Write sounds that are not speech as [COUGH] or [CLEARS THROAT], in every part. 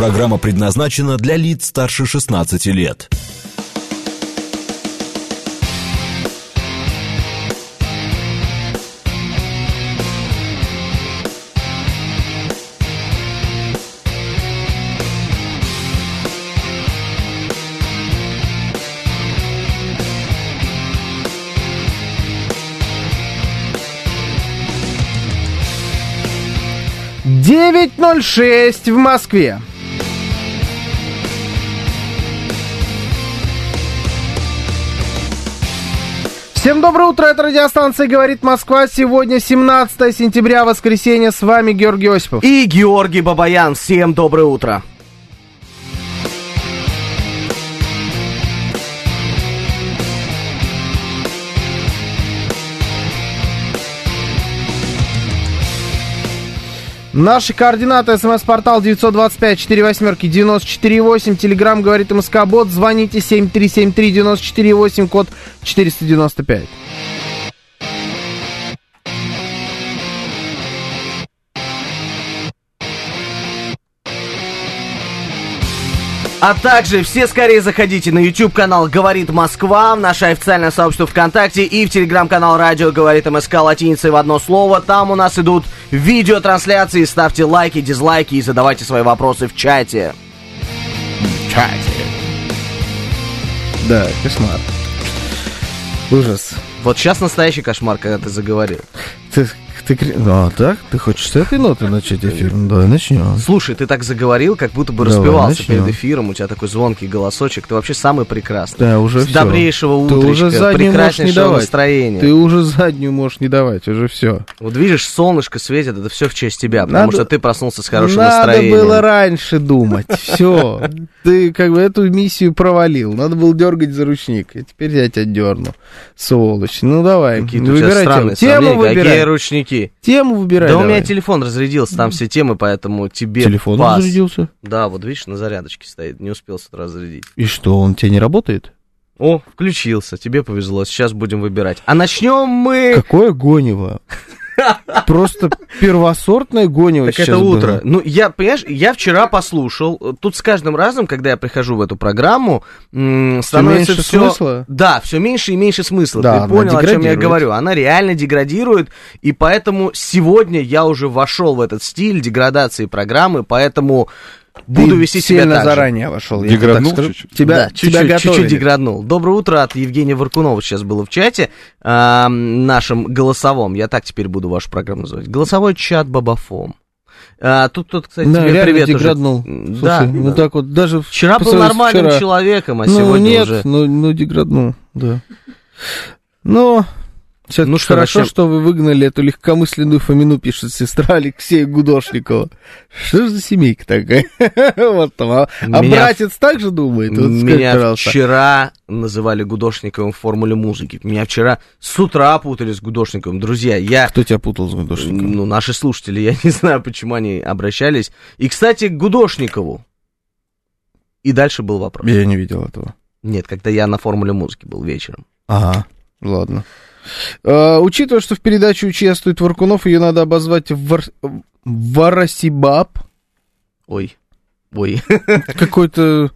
Программа предназначена для лиц старше 16 лет. Девять ноль шесть в Москве. Всем доброе утро, это радиостанция «Говорит Москва». Сегодня 17 сентября, воскресенье. С вами Георгий Осипов. И Георгий Бабаян. Всем доброе утро. Наши координаты. СМС-портал 925-48-94-8. Телеграмм говорит МСК-бот. Звоните 7373-94-8, код 495. А также все скорее заходите на YouTube канал Говорит Москва, в наше официальное сообщество ВКонтакте и в телеграм-канал Радио Говорит МСК латиницей в одно слово. Там у нас идут видеотрансляции. Ставьте лайки, дизлайки и задавайте свои вопросы в чате. В чате. Да, кошмар. Ужас. Вот сейчас настоящий кошмар, когда ты заговорил. Ты, ты, а, так? Ты хочешь с этой ноты начать эфир? Ну, Давай начнем. Слушай, ты так заговорил, как будто бы распевался перед эфиром. У тебя такой звонкий голосочек. Ты вообще самый прекрасный. Да, уже С всё. добрейшего Ты утречка, уже заднюю можешь не прекраснейшего давать. настроения. Ты уже заднюю можешь не давать, уже все. Вот видишь, солнышко светит, это все в честь тебя, потому Надо- что ты проснулся с хорошим Надо настроением. было раньше думать. Все. Ты как бы эту миссию провалил. Надо было дергать за ручник. И теперь я тебя дерну. Сволочь. Ну давай. Выбирай тему. Тему выбирай. ручники? Тему выбирай. да у давай. меня телефон разрядился, там все темы, поэтому тебе Телефон пас. разрядился. Да, вот видишь, на зарядочке стоит, не успел зарядить. И что, он тебе не работает? О, включился, тебе повезло, сейчас будем выбирать. А начнем мы... Какое гонево? Просто первосортное гонево Так это было. утро. Ну, я, понимаешь, я вчера послушал. Тут с каждым разом, когда я прихожу в эту программу, м, становится меньше все... смысла? Да, все меньше и меньше смысла. Да, Ты понял, о чем я говорю? Она реально деградирует, и поэтому сегодня я уже вошел в этот стиль деградации программы, поэтому буду Ты вести себя сильно так же. заранее вошел. я тебе Деграднул чуть-чуть? Тебя, да, тебя чуть-чуть, чуть-чуть готовили. деграднул. Доброе утро от Евгения Варкунова сейчас было в чате, а, нашем голосовом. Я так теперь буду вашу программу называть. Голосовой чат Бабафом. А, тут, тут, кстати, Да, тебе привет уже. деграднул. М, Слушай, Да, ну да. так вот, даже... Вчера был нормальным вчера. человеком, а ну, сегодня нет, уже... ну, ну, деграднул, да. Но все Ну что, хорошо, начнем? что вы выгнали эту легкомысленную Фомину, пишет сестра Алексея Гудошникова. Что же за семейка такая? [LAUGHS] Вот там. А а Меня- братец так же думает? Вот Меня пожалуйста. вчера называли Гудошниковым в формуле музыки. Меня вчера с утра путали с Гудошниковым. Друзья, я... Кто тебя путал с Гудошниковым? Ну, наши слушатели, я [LAUGHS] не знаю, почему они обращались. И, кстати, к Гудошникову. И дальше был вопрос. Я не видел этого. Нет, когда я на формуле музыки был вечером. Ага, ладно. А, учитывая, что в передаче участвует Варкунов, ее надо обозвать Вар... Варасибаб. Ой, ой. [LAUGHS] Какое-то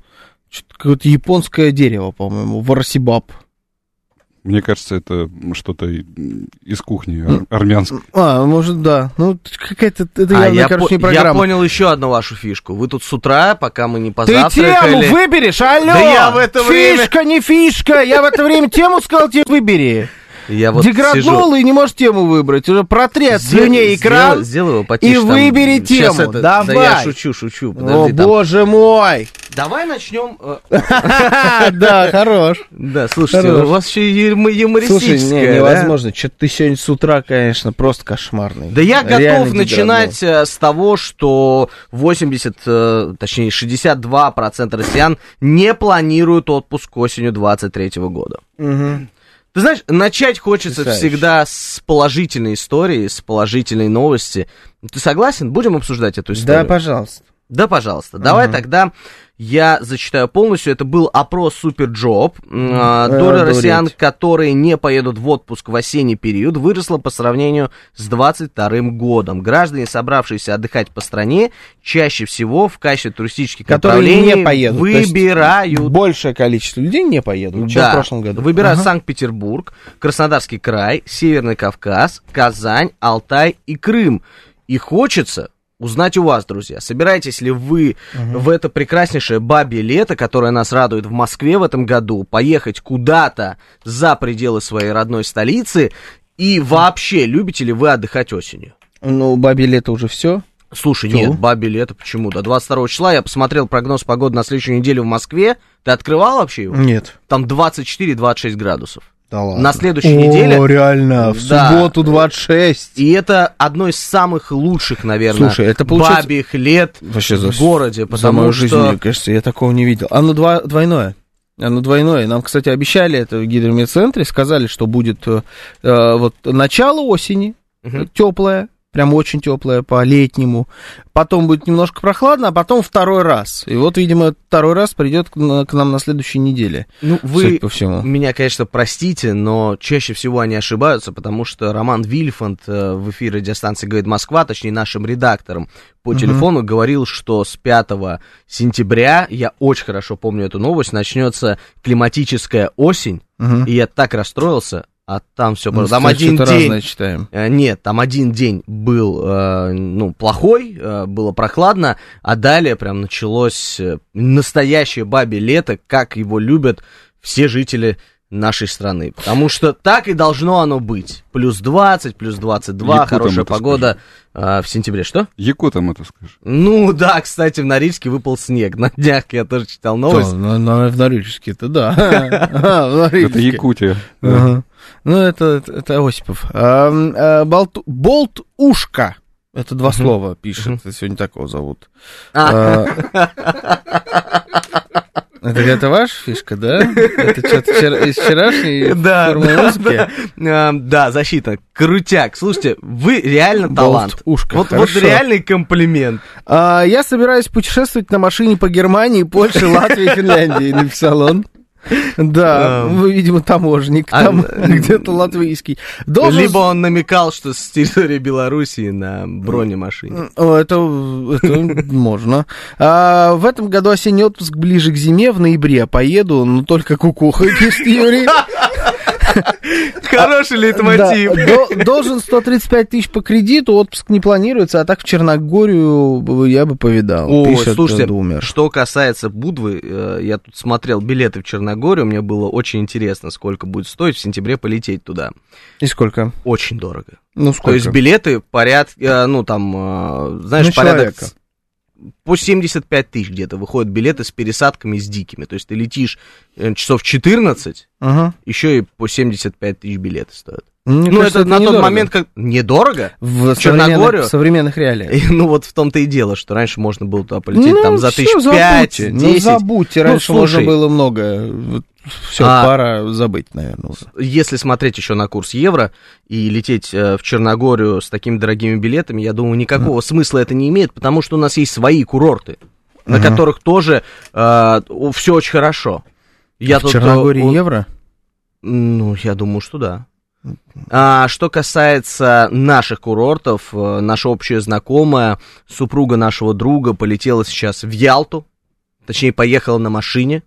что-то какое-то японское дерево, по-моему. Варасибаб. Мне кажется, это что-то из кухни ар- армянской. А, может, да. Ну, какая-то... Это А, явно, я, короче, по- не программа. я понял еще одну вашу фишку. Вы тут с утра, пока мы не Ты позавтракали... тему выберешь, алло! Да я в это время- Фишка, не фишка! Я в это время тему сказал тебе выбери. Я вот Деграднул и не можешь тему выбрать. Уже протри от сижу. слюней экран. Сделай его потише. и там. выбери тему. это- Да я Давай. шучу, шучу. О, Подожди, там. боже мой! Давай начнем... э, [LAUGHS] Да, хорош. Да, слушайте, у вас еще юм- юмористическое, Слушай, невозможно. Что-то ты сегодня с утра, конечно, просто кошмарный. Да я готов начинать э, с того, что 80, э, точнее 62% россиян не планируют отпуск осенью 23 года. Ты знаешь, начать хочется Потрясающе. всегда с положительной истории, с положительной новости. Ты согласен? Будем обсуждать эту историю? Да, пожалуйста. Да, пожалуйста. Давай Мгм. тогда я зачитаю полностью. Это был опрос SuperJob. Доля Обалдеть. россиян, которые не поедут в отпуск в осенний период, выросла по сравнению с 22 годом. Граждане, собравшиеся отдыхать по стране, чаще всего в качестве туристических Которые направлений не поедут. Выбирают Большее количество людей не поедут, чем да, в прошлом году. Выбирают Ага. Санкт-Петербург, Краснодарский край, Северный Кавказ, Казань, Алтай и Крым. И хочется узнать у вас, друзья, собираетесь ли вы в это прекраснейшее бабье лето, которое нас радует в Москве в этом году, поехать куда-то за пределы своей родной столицы, и вообще, любите ли вы отдыхать осенью? Ну, бабе лето уже все. Слушай, Чё? нет, бабе лето, почему? До 22 числа я посмотрел прогноз погоды на следующую неделю в Москве. Ты открывал вообще его? Нет. Там 24-26 градусов. Да ладно. На следующей О, неделе. реально, в Да. субботу 26. И это одно из самых лучших, наверное, Слушай, это получается- бабьих лет Вообще в городе, За потому мою что... жизнь, мне кажется, я такого не видел. Оно два, двойное. Оно двойное. Нам, кстати, обещали это в гидромедцентре, сказали, что будет э, э, вот начало осени, Мгм. теплое, прям очень теплое по-летнему. Потом будет немножко прохладно, а потом второй раз. И вот, видимо, второй раз придет к, на- к нам на следующей неделе. Ну, вы по всему. меня, конечно, простите, но чаще всего они ошибаются, потому что Роман Вильфанд э, в эфире радиостанции «Говорит Москва», точнее, нашим редактором по телефону говорил, что с 5 сентября, я очень хорошо помню эту новость, начнется климатическая осень, Мгм. и я так расстроился, а там все Ну, просто... Там один что-то день... разное читаем. Э, Нет, там один день был, э, ну, плохой, э, было прохладно, а далее прям началось э, настоящее бабе лето, как его любят все жители нашей страны. Потому что так и должно оно быть. Плюс 20, плюс 22, Якутам хорошая это погода э, в сентябре. Что? Якутам это скажешь. Ну да, кстати, в Норильске выпал снег. На днях я тоже читал новость. На- на- в Норильске-то, да. А, [LAUGHS] [LAUGHS] в Это Норильске. Якутия. Ну, это, это, Осипов. А, а, болт, болт ушка. Это два слова пишет. Сегодня такого зовут. А, А, Это, это ваша фишка, да? Это что-то вчера- из вчерашней [LAUGHS] Да, формы да, музыки? да. А, да, защита. Крутяк. Слушайте, вы реально талант. Болт ушка, Вот, вот хорошо. реальный комплимент. А, я собираюсь путешествовать на машине по Германии, Польше, Латвии, Финляндии, написал он. Да, А. вы, видимо, таможник, А, там где-то латвийский. Либо он намекал, что с территории Белоруссии на бронемашине. Это можно. А, в этом году осенний отпуск ближе к зиме, в ноябре поеду, но только кукухой, пишет Юрий. [LAUGHS] [LAUGHS] Хороший лейтмотив. Да, до- должен 135 тысяч по кредиту, отпуск не планируется, а так в Черногорию я бы повидал. Пишет слушайте, что касается Будвы, э, я тут смотрел билеты в Черногорию, мне было очень интересно, сколько будет стоить в сентябре полететь туда. И сколько? Очень дорого. Ну, То сколько? есть билеты порядка, ну там, э, знаешь, На порядок человека. По 75 тысяч где-то выходят билеты с пересадками с дикими. То есть ты летишь э, часов 14, Ага. еще и по 75 тысяч билеты стоят. Мне ну, кажется, это, на тот недорого. момент как... Недорого? В Черногорию? в современных реалиях. И, [LAUGHS] ну, вот в том-то и дело, что раньше можно было туда полететь Ну, там за тысяч пять. Ну, забудьте, Ну, раньше слушай. можно было много. Все, А- пора забыть, наверное, уже. Если смотреть еще на курс евро и лететь э, в Черногорию с такими дорогими билетами, я думаю, никакого смысла это не имеет, потому что у нас есть свои курорты, на которых тоже все очень хорошо. Я в тут, э, Черногории у- евро? Ну, я думаю, что да. А что касается наших курортов, э, наша общая знакомая, супруга нашего друга, полетела сейчас в Ялту, точнее, поехала на машине.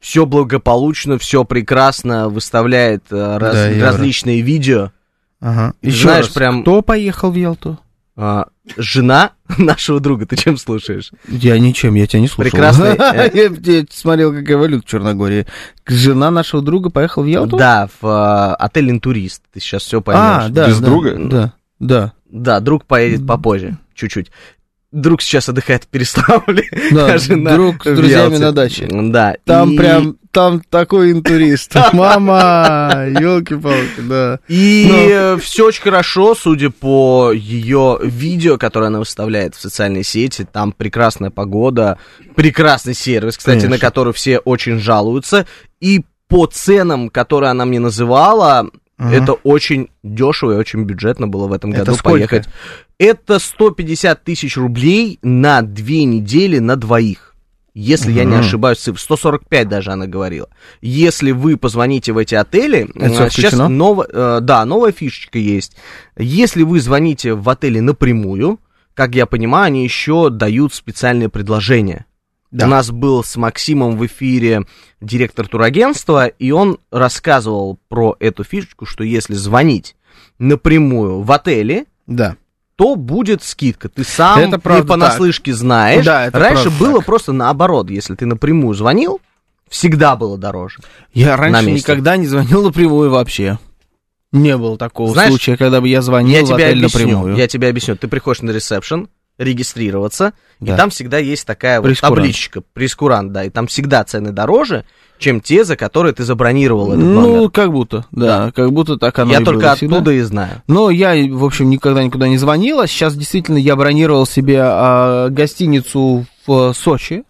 Все благополучно, все прекрасно, выставляет э, раз- Да, евро. различные видео. Ага. Еще знаешь, раз, прям- кто поехал в Ялту? А, жена [LAUGHS] нашего друга, ты чем слушаешь? Я ничем, я тебя не слушал. Прекрасный, [LAUGHS] э, Я смотрел, какая валюта в Черногории. Жена нашего друга поехала в Ялту? Да, в э, отель «Интурист». Ты сейчас все поймешь. А, да, Без друга? Да, да. Да, друг поедет попозже, чуть-чуть. Друг сейчас отдыхает в Переславле, [LAUGHS] Да, а жена друг с друзьями на даче. Да. Там и- прям, там такой интурист. [LAUGHS] Мама, елки-палки, да. И все очень хорошо, судя по ее видео, которое она выставляет в социальные сети. Там прекрасная погода, прекрасный сервис, кстати, Конечно. на который все очень жалуются. И по ценам, которые она мне называла, Мгм. Это очень дешево и очень бюджетно было в этом Это году сколько? поехать. Это 150 тысяч рублей на две недели на двоих. Если я не ошибаюсь, цифр 145 даже она говорила. Если вы позвоните в эти отели, Это э, сейчас ново- э, да, новая фишечка есть. Если вы звоните в отели напрямую, как я понимаю, они еще дают специальные предложения. Да. У нас был с Максимом в эфире директор турагентства, и он рассказывал про эту фишечку, что если звонить напрямую в отеле, Да. то будет скидка. Ты сам Это правда не понаслышке знаешь. Да, это Раньше было так. просто наоборот. Если ты напрямую звонил, всегда было дороже. Я раньше никогда не звонил напрямую вообще. Не было такого Знаешь, случая, когда бы я звонил я в тебе отель объясню. напрямую. Я тебе объясню. Ты приходишь на ресепшн, регистрироваться, Да. и там всегда есть такая вот табличка, прескурант, да, и там всегда цены дороже, чем те, за которые ты забронировал этот Ну, номер. как будто, да, как будто так оно Я и только было всегда. оттуда и знаю. Но я, в общем, никогда никуда не звонил, а сейчас действительно я бронировал себе а, гостиницу в Сочи.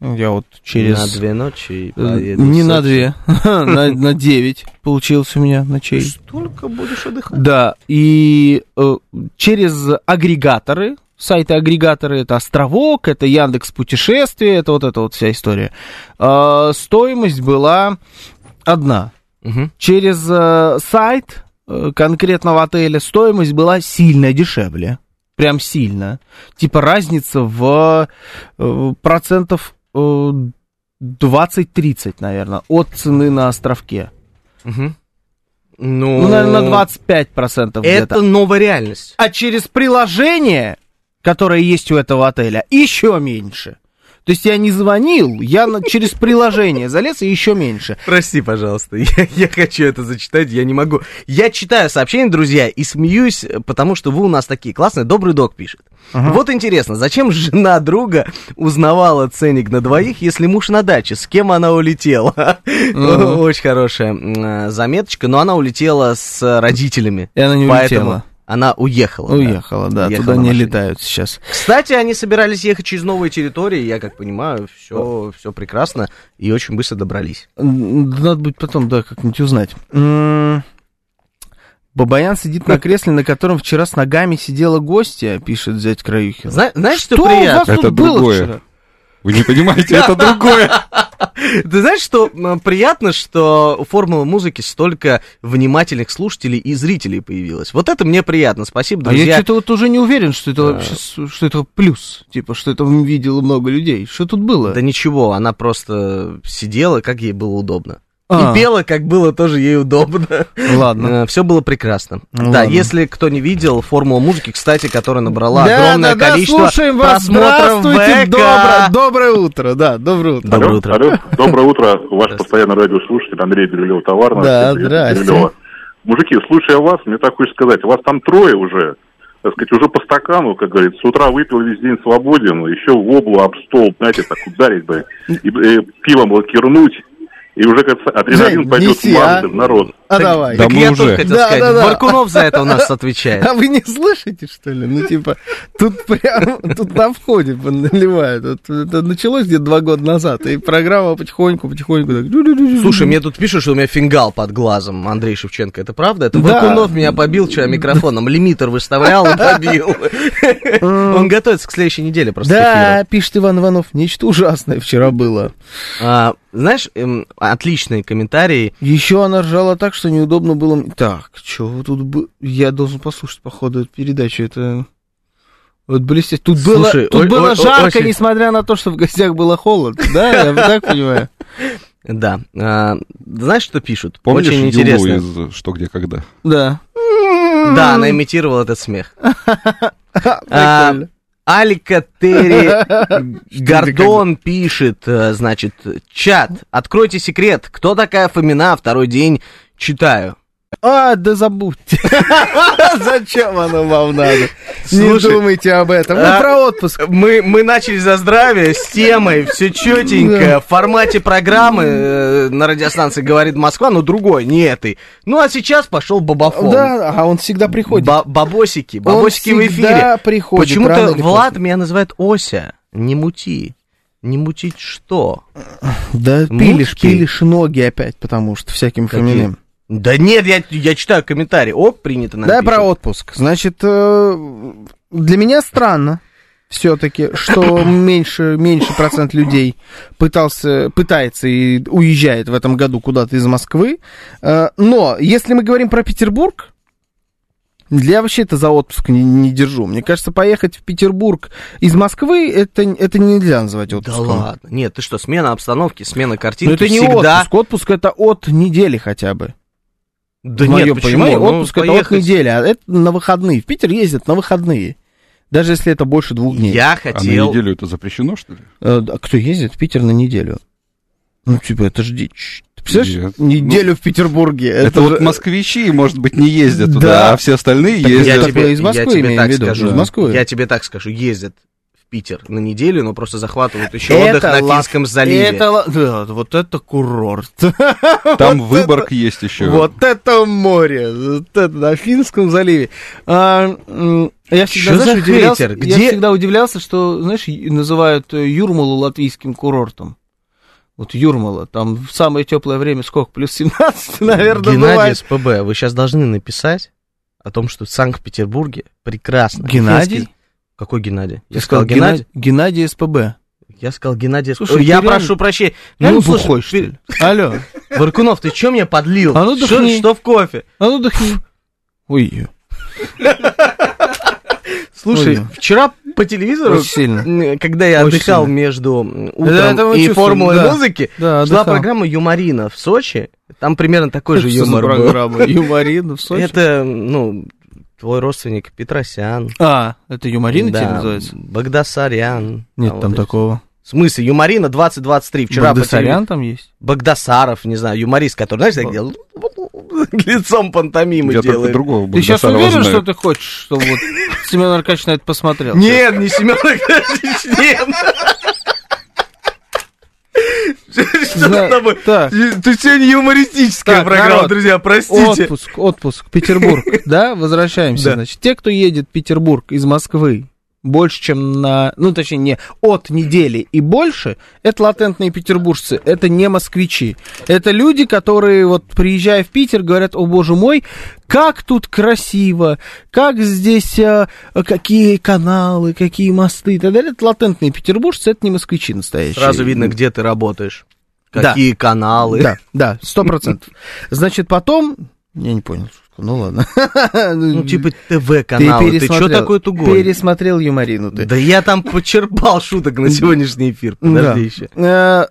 Я вот через... На две ночи э, поеду Не на две, [LAUGHS] [LAUGHS] на, на девять получилось у меня ночей. Столько будешь отдыхать. Да, и э, через агрегаторы, сайты-агрегаторы, это Островок, это Яндекс Путешествия, это вот эта вот вся история. э, стоимость была одна. Мгм. Через э, сайт э, конкретного отеля стоимость была сильно дешевле. Прям сильно. Типа разница в э, процентов э, 20-30, наверное, от цены на островке. Мгм. Ну, Ну, наверное, на 25% где-то. Это новая реальность. А через приложение, которое есть у этого отеля, еще меньше. То есть я не звонил, я на- через приложение залез и еще меньше. Прости, пожалуйста, [LAUGHS] я, я хочу это зачитать, я не могу. Я читаю сообщения, друзья, и смеюсь, э, потому что вы у нас такие классные. Добрый док пишет. Вот интересно, зачем жена друга узнавала ценник на двоих, если муж на даче? С кем она улетела? [LAUGHS] Мгм. Очень хорошая э, заметочка, но она улетела с родителями. И она не Поэтому улетела. Она уехала. Уехала, да, Уехала туда не летают сейчас. Кстати, они собирались ехать через новые территории, я как понимаю, все, все прекрасно и очень быстро добрались. Надо будет потом, да, как-нибудь узнать. Бабаян сидит на кресле, на котором вчера с ногами сидела гостья, пишет зять Краюхин. Зна- знаешь, что, Что у вас приятно? тут Это было другое. вчера? Вы не понимаете, это [LAUGHS] другое. [LAUGHS] Ты знаешь, что приятно, что у формулы музыки столько внимательных слушателей и зрителей появилось. Вот это мне приятно. Спасибо, А я друзья. что-то вот уже не уверен, что это вообще, что это плюс. Типа, что это видело много людей. Что тут было? Да ничего, она просто сидела, как ей было удобно. А. И пела, как было тоже ей удобно. Ладно. Все было прекрасно. Ну да, ладно. если кто не видел формулу музыки, кстати, которая набрала Да, огромное да, да, количество слушаем вас. просмотров Здравствуйте, ВК. доброе, доброе утро, да, доброе утро. Доброе утро. Алло, доброе утро, ваш постоянный радиослушатель Андрей Бирюлев Товарного. Да, здрасте. Мужики, слушая вас, мне так хочется сказать, вас там трое уже, так сказать, уже по стакану, как говорится, с утра выпил весь день свободен, еще в облу об стол, знаете, так ударить бы, и, э, пивом лакирнуть, и уже как адреналин Жень, пойдет неси, в а? в народ. А Так- давай. Да Так мы я уже. тоже хотел Да, сказать, да, да. Баркунов за это у нас отвечает. [LAUGHS] А вы не слышите, что ли? Ну, типа, тут прям, тут на входе наливают. Это началось где-то два года назад, и программа потихоньку, потихоньку так... Слушай, мне тут пишут, что у меня фингал под глазом, Андрей Шевченко. Это правда? Это Да. Меня побил вчера микрофоном. Лимитер выставлял и побил. [LAUGHS] Он готовится к следующей неделе просто Да, пишет Иван Иванов, нечто ужасное вчера было. А, Знаешь, эм, отличные комментарии. Еще она ржала так, что неудобно было... Так, что тут бы... Я должен послушать, походу, эту передачу. Это... Вот блестяще. Тут Слушай, было, тут о- было о- жарко, очень- несмотря на то, что в гостях было холодно. Да, я так понимаю. Да. А, Знаешь, что пишут? Помнишь Очень интересно. из «Что, где, когда»? Да. Да, она имитировала этот смех. [LAUGHS] А, Прикольно. Алика Терри [LAUGHS] Гордон пишет, э, значит, чат, откройте секрет, кто такая Фомина, второй день читаю. А, да забудьте. [LAUGHS] Зачем оно вам надо? Не думайте об этом. Мы а- про отпуск. Мы, мы начали за здравие с темой, все четенько, в формате программы э, на радиостанции «Говорит Москва», но другой, не этой. Ну, а сейчас пошел бабафон. Да, а он всегда приходит. Ба- бабосики, бабосики в эфире. приходит. Почему-то Влад меня называет Ося, не мути. Не мутить что? Да, пилишь, пилишь ноги опять, потому что всяким фамилиям. Да нет, я, я читаю комментарий. Ок, принято нам Да, пишут. про отпуск. Значит, э, для меня странно все-таки, что [COUGHS] меньше, меньше процент людей пытался, пытается и уезжает в этом году куда-то из Москвы. Э, Но если мы говорим про Петербург, я вообще это за отпуск не, не держу. Мне кажется, поехать в Петербург из Москвы, это, это нельзя называть Да отпуском. ладно. Нет, ты что, смена обстановки, смена Но картинки это не всегда... отпуск. Отпуск это от недели хотя бы. Да в нет, моем почему? Ну, отпуск это от поехать- недели, а это на выходные. В Питер ездят на выходные. Даже если это больше двух дней. Я А на хотел... неделю это запрещено, что ли? Да, кто ездит в Питер на неделю? Ну, типа, это ж дичь. Ты представляешь, Нет. неделю в Петербурге. Это, вот же- москвичи, может быть, не ездят Да. туда, а все остальные Так ездят. я тебе из Москвы я тебе так виду, скажу. из Москвы. Я тебе так скажу, ездят Питер на неделю, но просто захватывают еще Это отдых на Финском заливе. Это, да, вот это курорт. [LAUGHS] Там Выборг есть еще. Вот это море. Вот это на Финском заливе. А, я всегда, за знаешь, удивлялся, хейтер? я Где- всегда удивлялся, что, знаешь, называют э, Юрмалу латвийским курортом. Вот Юрмала, там в самое теплое время сколько? Плюс 17, [LAUGHS] наверное, Геннадий бывает. СПБ, вы сейчас должны написать о том, что в Санкт-Петербурге прекрасно. Геннадий? Финский- Какой Геннадий? Ты Я сказал Геннадий? Геннадий? Геннадий СПБ. Я сказал Геннадий Слушай, СПБ. Я ты реально- прошу прощения. Ну, слушай, бухой, что ли? Алло, Варкунов, ты что мне подлил? А ну что, дыхни. что в кофе? а ну дыхни. Ой, Слушай, Ой. вчера по телевизору, Очень сильно. когда я Очень отдыхал сильно. между утром мы и формулой да. музыки, Да, шла отдыхал. программа «Юморина» в Сочи. Там примерно такой же Что юмор был. программа? Юморин в [LAUGHS] Сочи? Это, ну, твой родственник Петросян. А, это юморин Да, тебе называется? Багдасарян. Нет, А там вот это. такого. В смысле, Юморина 2023. Вчера по Багдасарян там есть? Багдасаров, не знаю, юморист, который, знаешь, так делал, [LAUGHS] лицом пантомимы Я делает. другого Ты сейчас уверен, знаю. что ты хочешь, чтобы вот Семен Аркадьевич на это посмотрел? Нет, не Семен Аркадьевич, нет. Что с тобой? Ты сегодня юмористическая программа, друзья, простите. Отпуск, отпуск, Петербург, да, возвращаемся, значит, те, кто едет в Петербург из Москвы больше, чем на, ну, точнее, не от недели и больше, это латентные петербуржцы, это не москвичи. Это люди, которые, вот, приезжая в Питер, говорят, о, боже мой, как тут красиво, как здесь, а, какие каналы, какие мосты и так далее. Это латентные петербуржцы, это не москвичи настоящие. Сразу видно, где ты работаешь. Да. Какие каналы. Да, да, сто процентов. Значит, потом... Я не понял ну ладно. Ну, типа ТВ-каналы. Ты, что пересмотрел- такое тугой? Пересмотрел юморину ты. Да я там почерпал шуток на сегодняшний эфир. Да. Подожди еще. Э,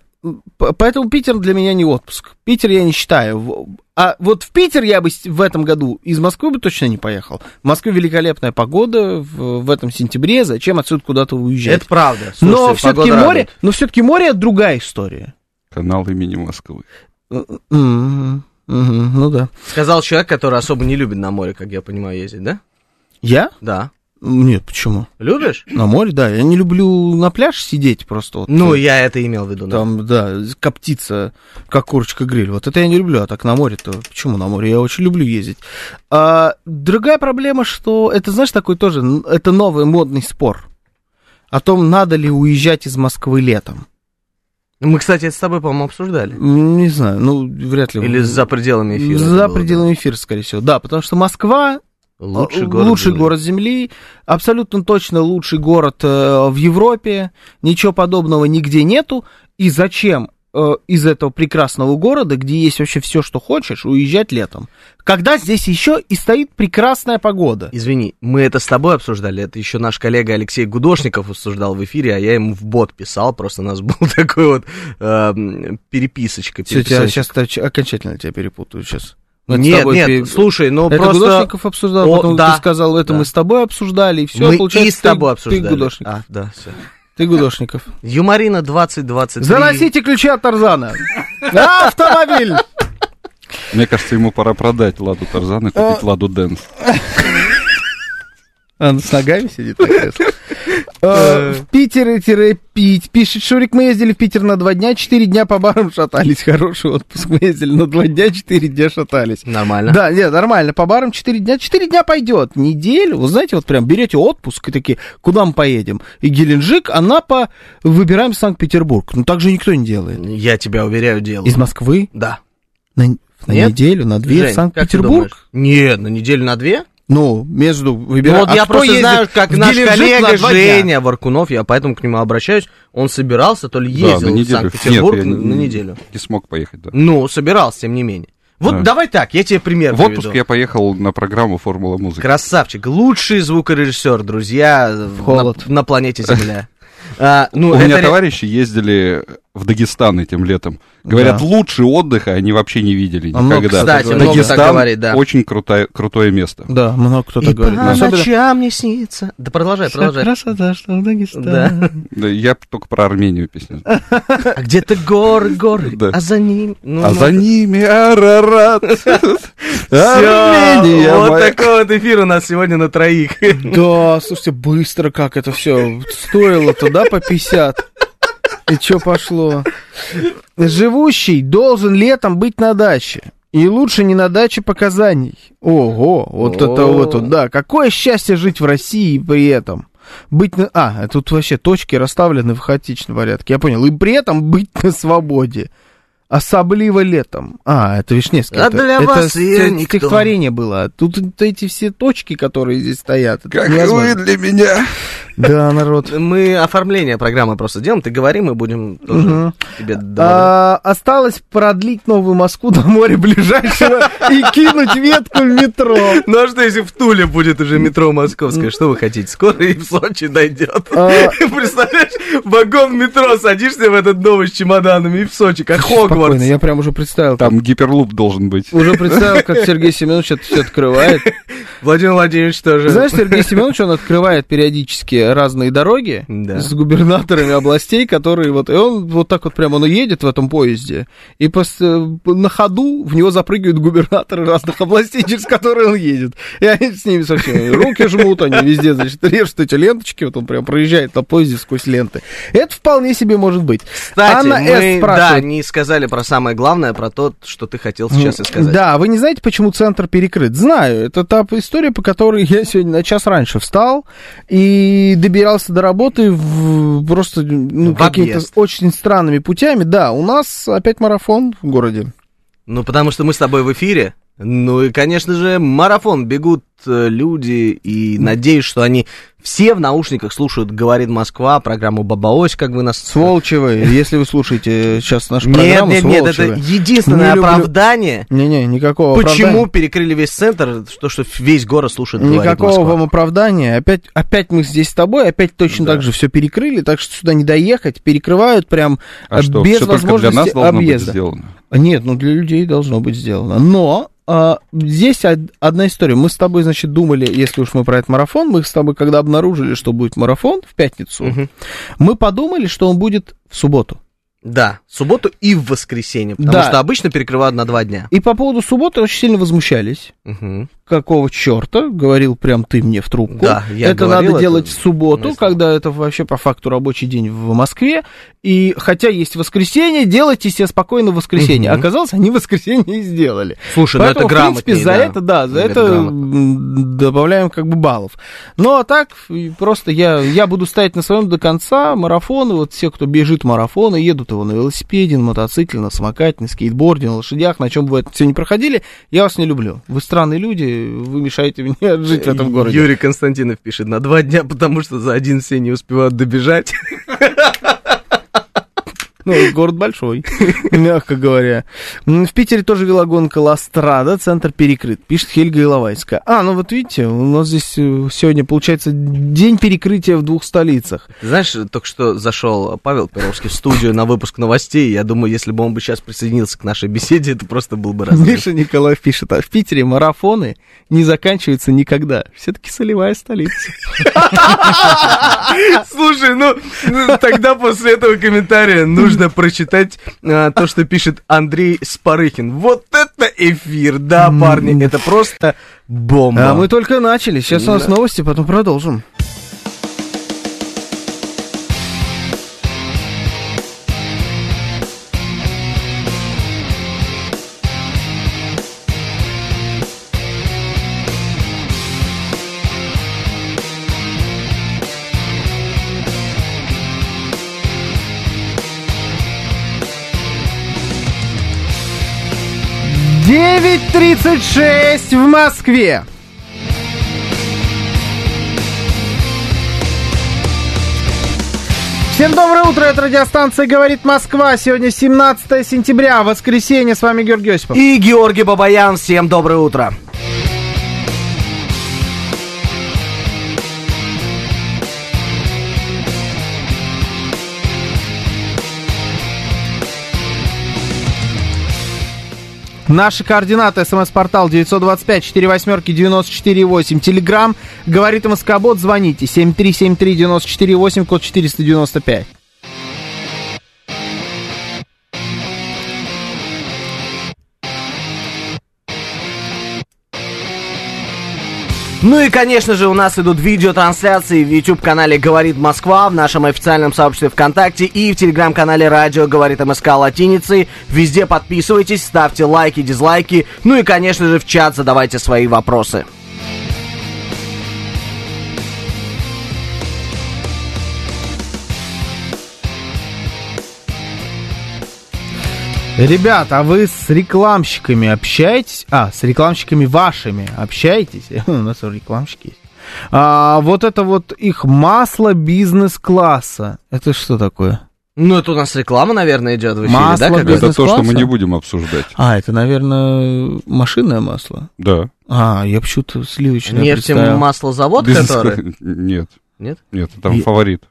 Поэтому Питер для меня не отпуск. Питер я не считаю. А вот в Питер я бы в этом году из Москвы бы точно не поехал. В Москве великолепная погода в, в этом сентябре. Зачем отсюда куда-то уезжать? Это правда. но Слушайте, все-таки погода море, радует. но все-таки море это другая история. Канал имени Москвы. Мгм, мгм, Ну да. Сказал человек, который особо не любит на море, как я понимаю, ездить, да? Я? Да. Нет, почему? Любишь? На море, да. Я не люблю на пляж сидеть просто. Вот, Ну, э, я это имел в виду. да. Там, да, коптиться, как курочка гриль. Вот это я не люблю, а так на море-то, почему на море? Я очень люблю ездить. А, другая проблема, что это, знаешь, такой тоже, это новый модный спор о том, надо ли уезжать из Москвы летом. Мы, кстати, это с тобой, по-моему, обсуждали. Не знаю, ну, вряд ли. Или за пределами эфира. За было, пределами эфира, скорее всего. Да, потому что Москва да. Лучший город. лучший Земли. город Земли, абсолютно точно лучший город э, в Европе, ничего подобного нигде нету. И зачем э, из этого прекрасного города, где есть вообще все, что хочешь, уезжать летом? Когда здесь еще и стоит прекрасная погода. Извини, мы это с тобой обсуждали, это еще наш коллега Алексей Гудошников обсуждал в эфире, а я ему в бот писал, просто у нас был [LAUGHS] такой вот эм, переписочка. Все, тебя сейчас окончательно тебя перепутаю сейчас. Мы с Нет, нет, пере- слушай, ну это просто... Гудошников обсуждал, О, потом да, ты сказал, это да. мы с тобой обсуждали, и все, мы получается, и с тобой ты, обсуждали. ты Гудошников. А, да, все. Ты Гудошников. Юморина 2023. Заносите ключи от Тарзана. Автомобиль! Мне кажется, ему пора продать Ладу Тарзан и купить Ладу Дэнс. Он с ногами сидит на кресле. Э, В Питере-пить. Пишет Шурик, мы ездили в Питер на два дня, четыре дня по барам шатались. [LAUGHS] Хороший отпуск. Мы ездили на два дня, четыре дня шатались. Нормально. Да, нет, нормально. По барам 4 дня. 4 дня пойдет. Неделю. Вы знаете, вот прям берете отпуск и такие, куда мы поедем? И Геленджик, Анапа, выбираем Санкт-Петербург. Ну, так же никто не делает. Я тебя уверяю, делаю. Из Москвы Да. на- На неделю, на две Жень, в Санкт-Петербург. Нет, на неделю на две? Ну, между Ну, выбирай. вот А я просто ездит знаю, как в наш коллега? Женя Варкунов, я поэтому к нему обращаюсь, он собирался, то ли Да, ездил на в неделю. Санкт-Петербург Нет, на, не- на неделю. Не смог поехать, да. Ну, собирался, тем не менее. Вот Да. давай так, я тебе пример В отпуск приведу. я поехал на программу «Формула музыки». Красавчик, лучший звукорежиссер, друзья, в- холод. На, на планете Земля. [LAUGHS] А, ну, У меня ре- товарищи ездили в Дагестан этим летом. Говорят, Да. лучше отдыха они вообще не видели А много, никогда. кстати, много так Дагестан говорит, да. очень крутое, крутое место. Да, много кто И так говорит. по Но особенно- ночам не снится. Да продолжай, Вся продолжай. красота, что в Дагестане. Да. Да, я только про Армению песню. А где-то горы, горы, Да. а за ним... ну, А ну, за ними Арарат. Армения вот моя. такой вот эфир у нас сегодня на троих. Да, слушайте, быстро как это все стоило-то, да, по 50? И что пошло? Живущий должен летом быть на даче. И лучше не на даче показаний. Ого, вот это О. вот, вот, да. Какое счастье жить в России при этом. Быть на... А, тут вообще точки расставлены в хаотичном порядке. Я понял. И при этом быть на свободе. Особливо летом. А, это Вишневский. А это, для это вас стих- никто. стихотворение было. Тут эти все точки, которые здесь стоят. это Как невозможно. вы для меня. Да, народ. [LAUGHS] Мы оформление программы просто делаем, ты говори, мы будем тоже тебе. А, осталось продлить Новую Москву до моря ближайшего и кинуть ветку в метро. [LAUGHS] Ну а что, если в Туле будет уже метро московское, что вы хотите? Скоро и в Сочи дойдет. А, [LAUGHS] Представляешь, вагон метро, садишься в этот новый с чемоданами и в Сочи, как Хогвартс. я прям уже представил. Там гиперлуп должен быть. Уже представил, как Сергей Семенович это все открывает. Владимир Владимирович тоже. Знаешь, Сергей Семенович, он открывает периодически разные дороги Да. с губернаторами областей, которые вот... И он вот так вот прямо, он едет в этом поезде, и пос- на ходу в него запрыгивают губернаторы разных областей, через которые он едет. И они с ними совсем руки жмут, они везде, значит, режут эти ленточки, вот он прям проезжает на поезде сквозь ленты. Это вполне себе может быть. Кстати, Анна мы, да, не сказали про самое главное, про то, что ты хотел сейчас и сказать. Да, вы не знаете, почему центр перекрыт? Знаю, это та история, по которой я сегодня на час раньше встал и добирался до работы в, просто ну, какими-то очень странными путями. Да, у нас опять марафон в городе. Ну, потому что мы с тобой в эфире. Ну и, конечно же, марафон бегут люди, и надеюсь, что они все в наушниках слушают «Говорит Москва», программу «Бабаось», как вы нас... Сволочи вы, [LAUGHS] если вы слушаете сейчас нашу Нет, программу, нет, нет, сволочи это единственное Не люблю. оправдание, Не-не, никакого почему оправдания. перекрыли весь центр, то, что весь город слушает «Говорит Никакого Москва». вам оправдания. Опять, опять мы здесь с тобой, опять точно Да. так же все перекрыли, так что сюда не доехать, перекрывают прям А э, что, без только для возможности нас должно быть объезда. сделано? Нет, ну для людей должно быть сделано. Но а, здесь од- одна история. Мы с тобой, значит, думали, если уж мы про этот марафон, мы с тобой, когда обнаружили, что будет марафон в пятницу, Мгм. мы подумали, что он будет в субботу. Да, в субботу и в воскресенье, потому Да. что обычно перекрывают на два дня. И по поводу субботы очень сильно возмущались. Мгм. Какого черта, говорил прям ты мне в трубку. Да, я это говорил, надо это делать в субботу, слова. когда это вообще по факту рабочий день в Москве. И хотя есть воскресенье, делайте себе спокойно в воскресенье. Мгм. Оказалось, они в воскресенье и сделали. Слушай, ну Поэтому, это в принципе, за да. это, да, за Это это грамотно. добавляем как бы баллов. Ну, а так, и просто я, я буду стоять на своем до конца. Марафоны, вот все, кто бежит марафоны, едут его на велосипеде, на мотоцикле, на самокате, на скейтборде, на лошадях, на чем бы вы это все не проходили, я вас не люблю. Вы странные люди, вы мешаете мне [LAUGHS] жить в этом городе. Юрий Константинов пишет, на два дня, потому что за один все не успевают добежать. [LAUGHS] Ну, город большой, [LAUGHS] мягко говоря. В Питере тоже велогонка Ластрада, центр перекрыт, пишет Хельга Иловайская. А, ну вот видите, у нас здесь э, сегодня, получается, день перекрытия в двух столицах. Знаешь, только что зашел Павел Перовский в студию на выпуск новостей. Я думаю, если бы он бы сейчас присоединился к нашей беседе, это просто был бы разрыв. Миша Николаев пишет, а в Питере марафоны не заканчиваются никогда. Все-таки солевая столица. [LAUGHS] Слушай, ну, ну, тогда после этого комментария нужно прочитать а, то, что пишет Андрей Спарыхин. Вот это эфир, да, парни, это просто бомба. А мы только начали. Сейчас у нас новости, потом продолжим. 9.36 в Москве. Всем доброе утро, это радиостанция «Говорит Москва». Сегодня 17 сентября, воскресенье. С вами Георгий Осипов. И Георгий Бабаян, всем доброе утро. Наши координаты. СМС-портал 925-48-94-8. Телеграмм. Говорит МСК-бот. Звоните. 7373-94-8, код 495. Ну и, конечно же, у нас идут видеотрансляции в YouTube-канале «Говорит Москва», в нашем официальном сообществе ВКонтакте и в Телеграм-канале «Радио Говорит МСК» латиницей. Везде подписывайтесь, ставьте лайки, дизлайки, ну и, конечно же, в чат задавайте свои вопросы. Ребята, а вы с рекламщиками общаетесь? А, с рекламщиками вашими общаетесь? [LAUGHS] У нас рекламщики есть. А, вот это вот их масло бизнес-класса. Это что такое? Ну, это у нас реклама, наверное, идет в эфире, Масло да? какая-то? Это то, что мы не будем обсуждать. А, это, наверное, машинное масло. Да. А, я почему-то сливочное Нефтемаслозавод, Бизнес- который... [LAUGHS] Нет, Нет? нет, там И- фаворит.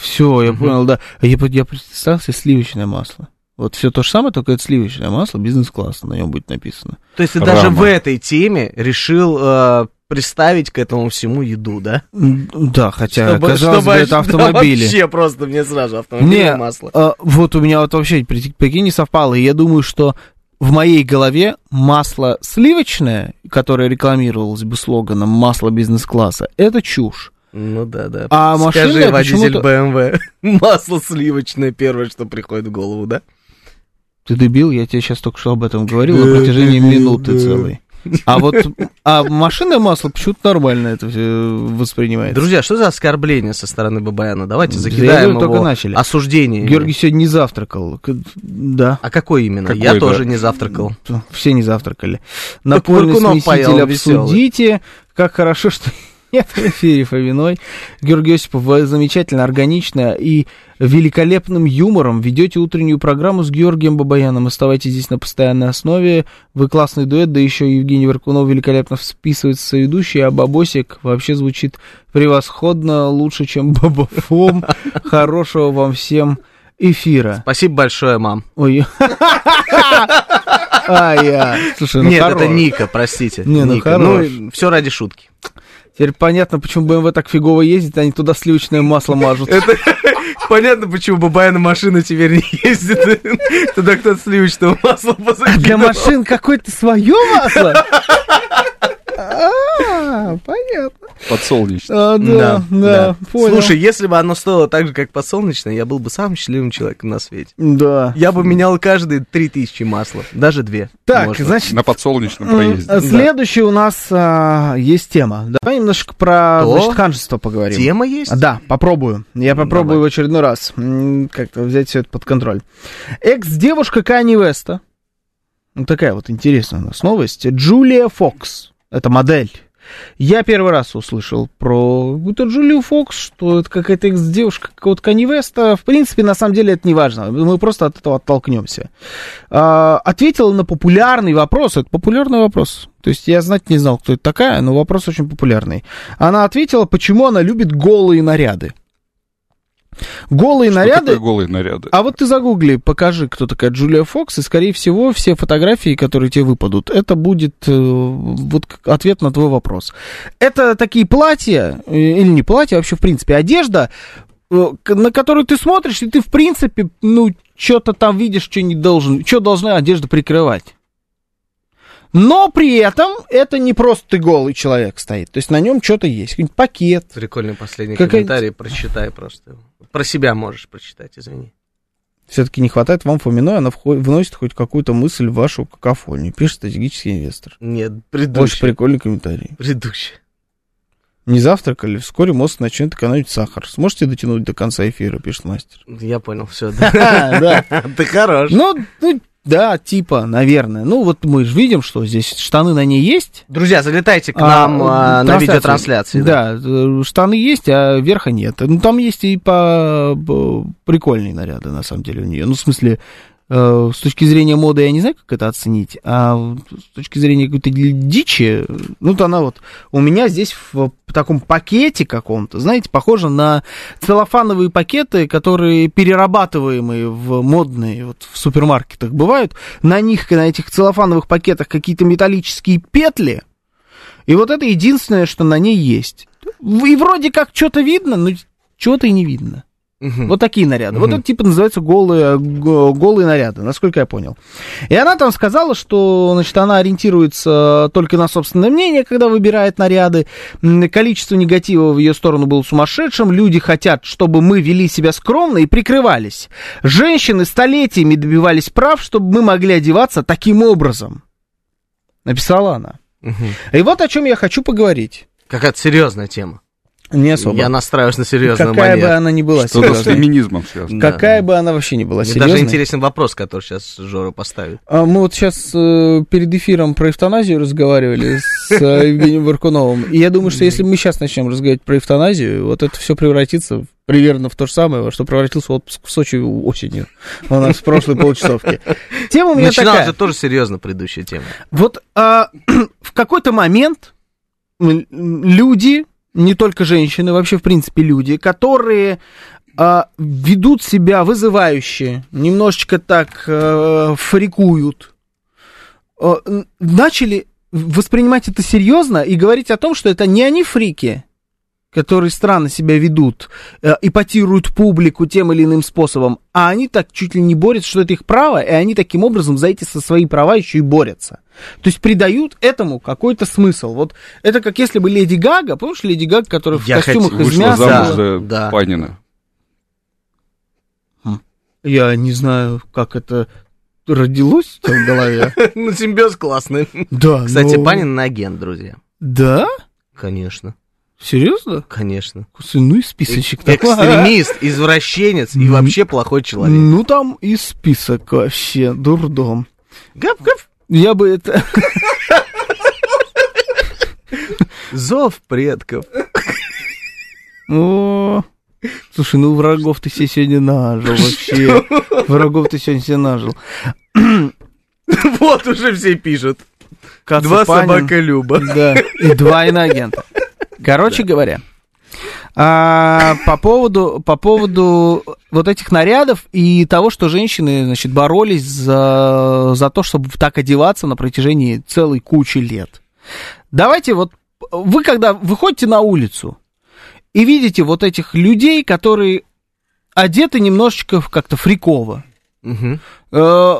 Все, я понял, да. А Я, я представил себе сливочное масло. Вот все то же самое, только это сливочное масло, бизнес-класса на нем будет написано. То есть ты даже Рама. в этой теме решил э, приставить к этому всему еду, да? Да, хотя, Чтобы- казалось чтобы бы, это [LAUGHS] да, автомобили. вообще просто мне сразу автомобильное Не, масло. а, вот у меня вот вообще, при- прикинь, не совпало. И я думаю, что в моей голове масло сливочное, которое рекламировалось бы слоганом «масло бизнес-класса», это чушь. Ну да, да. А Скажи, машинное водитель почему-то- BMW, [LAUGHS] масло сливочное первое, что приходит в голову, да? Ты дебил, я тебе сейчас только что об этом говорил на протяжении минуты целой. А вот а машинное масло почему-то нормально это все воспринимается. Друзья, что за оскорбление со стороны Бабаяна? Давайте Да закидаем я говорю, только его начали. осуждение. Георгий сегодня не завтракал. Да, А какой именно? Какой, Я да? тоже не завтракал. все не завтракали. Напольный Куркунов поел, смеситель обсудите. Как хорошо, что нет [LAUGHS] в эфире Фоминой. Георгий Осипов, вы замечательно, органично и великолепным юмором ведете утреннюю программу с Георгием Бабаяном. Оставайтесь здесь на постоянной основе. Вы классный дуэт, да еще Евгений Варкунов великолепно вписывается в соведущий, а Бабосик вообще звучит превосходно, лучше, чем Бабафом. [LAUGHS] Хорошего вам всем эфира. Спасибо большое, мам. Ой. [LAUGHS] А, я. Слушай, ну Нет, хорош. это Ника, простите. Не, ну Ника. Ну, все ради шутки. Теперь понятно, почему BMW так фигово ездит, они туда сливочное масло мажут. Это понятно, почему Бабаяна машина теперь не ездит. Туда кто-то сливочного масла А Для машин какое-то свое масло? А, понятно. Подсолнечный. А, Да, да, понял. Слушай, если бы оно стоило так же, как подсолнечное, я был бы самым счастливым человеком на свете. Да. Я бы менял каждые 3000 масла, даже две. Так, можно. значит, На подсолнечном проезде. следующий у нас а, есть тема. Давай немножко про Что? значит, ханжество поговорим. Тема есть? Да, попробую. Я попробую Давай. в очередной раз как-то взять все это под контроль. Экс-девушка Кани Веста. Ну, такая вот интересная у нас новость. Джулия Фокс. Это модель. Я первый раз услышал про эту Джулию Фокс, что это какая-то экс-девушка какого-то Кани Веста. В принципе, на самом деле это не важно. Мы просто от этого оттолкнемся. А, ответила на популярный вопрос. Это популярный вопрос. То есть я знать не знал, кто это такая, но вопрос очень популярный. Она ответила, почему она любит голые наряды. Голые Что наряды. такое голые наряды? А вот ты загугли, покажи, кто такая Джулия Фокс, и, скорее всего, все фотографии, которые тебе выпадут, это будет э, вот ответ на твой вопрос. Это такие платья, э, или не платья, а вообще, в принципе, одежда, э, на которую ты смотришь, и ты, в принципе, ну, что-то там видишь, что не должен, что должна одежда прикрывать. Но при этом это не просто ты голый человек стоит. То есть на нем что-то есть. Какой-нибудь пакет. Прикольный последний Какая- комментарий, прочитай просто. Про себя можешь прочитать, извини. Все-таки не хватает вам Фоминой, она вносит хоть какую-то мысль в вашу какофонию. Пишет стратегический инвестор. Нет, Очень предыдущий. прикольный комментарий. Предыдущий. Не завтракали, вскоре мозг начнет экономить сахар. Сможете дотянуть до конца эфира, пишет мастер. Я понял, все, [LAUGHS] да. Да. Ты хорош. Ну, ну, Да, типа, наверное. Ну, вот мы же видим, что здесь штаны на ней есть. Друзья, залетайте к А, нам а, на трансляции. видеотрансляции. Да, э, штаны есть, а верха нет. Ну, там есть и по по- прикольные наряды, на самом деле, у нее. Ну, в смысле, с точки зрения моды я не знаю, как это оценить, а с точки зрения какой-то дичи, ну, то она вот у меня здесь в таком пакете каком-то, знаете, похоже на целлофановые пакеты, которые перерабатываемые в модные, вот в супермаркетах бывают. На них, на этих целлофановых пакетах какие-то металлические петли, и вот это единственное, что на ней есть. И вроде как что-то видно, но чего-то и не видно. Мгм. Вот такие наряды. Вот это типа называется голые, го- голые наряды, насколько я понял. И она там сказала, что, значит, она ориентируется только на собственное мнение, когда выбирает наряды. Количество негатива в ее сторону было сумасшедшим. Люди хотят, чтобы мы вели себя скромно и прикрывались. Женщины столетиями добивались прав, чтобы мы могли одеваться таким образом. Написала она. Мгм. И вот о чем я хочу поговорить. Какая-то серьезная тема. Не особо. Я настраиваюсь на серьезную Какая бы манеру. она ни была Что-то с серьезной. феминизмом связано. Да. Какая бы она вообще ни была Мне серьезной. даже интересен вопрос, который сейчас Жора поставит. А Мы вот сейчас э, перед эфиром про эвтаназию разговаривали с э, [LAUGHS] Евгением Варкуновым. И я думаю, что если мы сейчас начнем разговаривать про эвтаназию, вот это все превратится в- примерно в то же самое, во что превратился отпуск в Сочи осенью у нас в прошлой полчасовке. Тема у меня Начиналась такая. же тоже серьезно предыдущая тема. Вот а, [CLEARS THROAT] в какой-то момент люди, не только женщины, вообще в принципе люди, которые а, ведут себя вызывающе, немножечко так э, фрикуют, э, начали воспринимать это серьезно и говорить о том, что это не они фрики, которые странно себя ведут, э, ипотируют публику тем или иным способом, а они так чуть ли не борются, что это их право, и они таким образом за эти со свои права еще и борются. То есть придают этому какой-то смысл. Вот это как если бы Леди Гага, помнишь Леди Гага, которая в Я костюмах хотел- из мяса... замуж Да, за да. Панина. Я не знаю, как это родилось в голове. [LAUGHS] Ну, симбиоз классный. Да, Кстати, ну- Панин агент, друзья. Да? Конечно, Серьезно? конечно. Ну и списочек такой. Экстремист, извращенец и вообще плохой человек. Ну там и список вообще, дурдом. Гав-гав. Я бы это... Зов предков. О, Слушай, ну врагов ты себе сегодня нажил вообще. Врагов ты сегодня себе нажил. Вот уже все пишут. Два собака Люба. Да, и два иноагента. Короче говоря, а, по, поводу, по поводу вот этих нарядов и того, что женщины, значит, боролись за, за то, чтобы так одеваться на протяжении целой кучи лет. Давайте вот, вы когда выходите на улицу и видите вот этих людей, которые одеты немножечко как-то фриково, Э,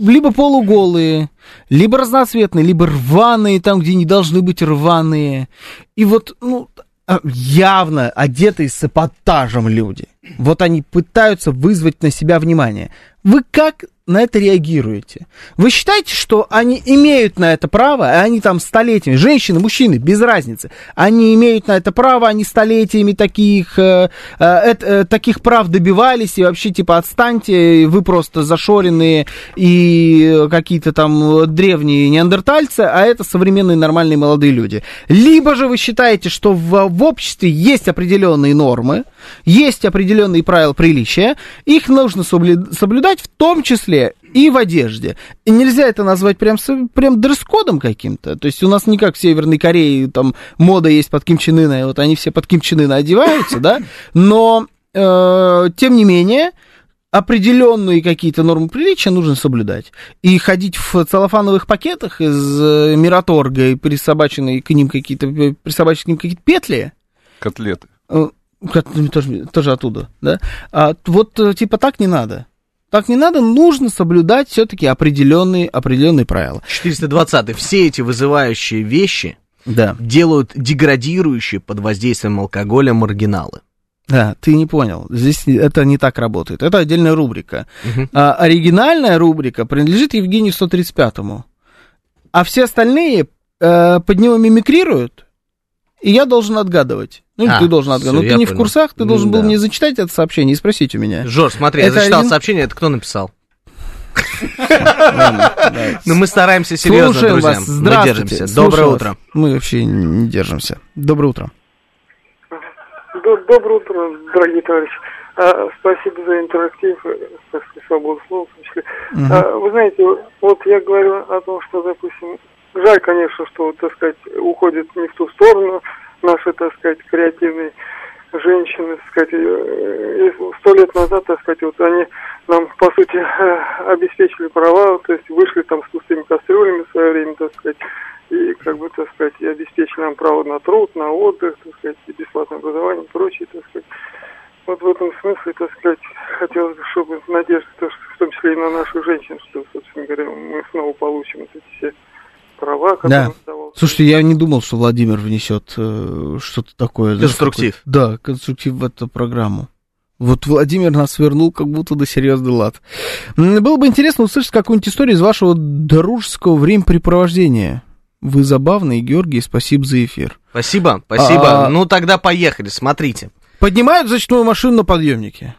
либо полуголые, либо разноцветные, либо рваные, там, где не должны быть рваные. И вот, ну, а, явно одетые с эпатажем люди. Вот они пытаются вызвать на себя внимание. Вы как на это реагируете? Вы считаете, что они имеют на это право, и они там столетиями, женщины, мужчины, без разницы, они имеют на это право, они столетиями таких, э, э, э, таких прав добивались, и вообще, типа, отстаньте, вы просто зашоренные и какие-то там древние неандертальцы, а это современные нормальные молодые люди. Либо же вы считаете, что в, в обществе есть определенные нормы, есть определенные правила приличия, их нужно соблю- соблюдать в том числе и в одежде. И нельзя это назвать прям, прям дресс-кодом каким-то. То есть у нас не как в Северной Корее, там мода есть под Ким Чен Ына, и вот они все под Ким Чен Ына одеваются, да, но э, тем не менее определенные какие-то нормы приличия нужно соблюдать. И ходить в целлофановых пакетах из э, Мираторга и присобаченные к ним какие-то, э, присобаченные к ним какие-то петли, Котлеты. э, как- ну, тоже, тоже оттуда, да? А, вот типа так не надо. Так не надо, нужно соблюдать все-таки определенные, определенные правила. 420 Все эти вызывающие вещи Да. делают деградирующие под воздействием алкоголя маргиналы. Да, ты не понял. Здесь это не так работает. Это отдельная рубрика. Мгм. А оригинальная рубрика принадлежит Евгению 135-му. А все остальные э, под него мимикрируют, и я должен отгадывать. Ну, или А, ты должен отгадывать. всё, Но ты я не в понял. курсах, ты должен был Да. мне зачитать это сообщение и спросить у меня. Жор, смотри, я Это зачитал один- сообщение, это кто написал? [LAUGHS] Ну, мы стараемся серьезно, Слушаем друзья. вас. Мы Здравствуйте. держимся. Слушаю Доброе вас. утро. Мы вообще не держимся. Доброе утро. Доброе утро, дорогие товарищи. А, спасибо за интерактив, так сказать, свободу слова в том числе. А, вы знаете, вот я говорю о том, что, допустим, жаль, конечно, что, так сказать, уходит не в ту сторону наши, так сказать, креативные женщины, так сказать, э, сто лет назад, так сказать, вот они нам, по сути, э, обеспечили права, то есть вышли там с пустыми кастрюлями в свое время, так сказать, и, как бы, так сказать, и обеспечили нам право на труд, на отдых, так сказать, и бесплатное образование и прочее, так сказать. Вот в этом смысле, так сказать, хотелось бы, чтобы надежда, в том числе и на наших женщин, что, собственно говоря, мы снова получим вот эти все права, которые Да. нам давал. Слушайте, я не думал, что Владимир внесет э, что-то такое. Конструктив. Да, конструктив в эту программу. Вот Владимир нас вернул как будто до серьезный лад. Было бы интересно услышать какую-нибудь историю из вашего дружеского времяпрепровождения. Вы забавный, Георгий, спасибо за эфир. Спасибо, спасибо. А- Ну, тогда поехали, смотрите. Поднимают зачную машину на подъемнике.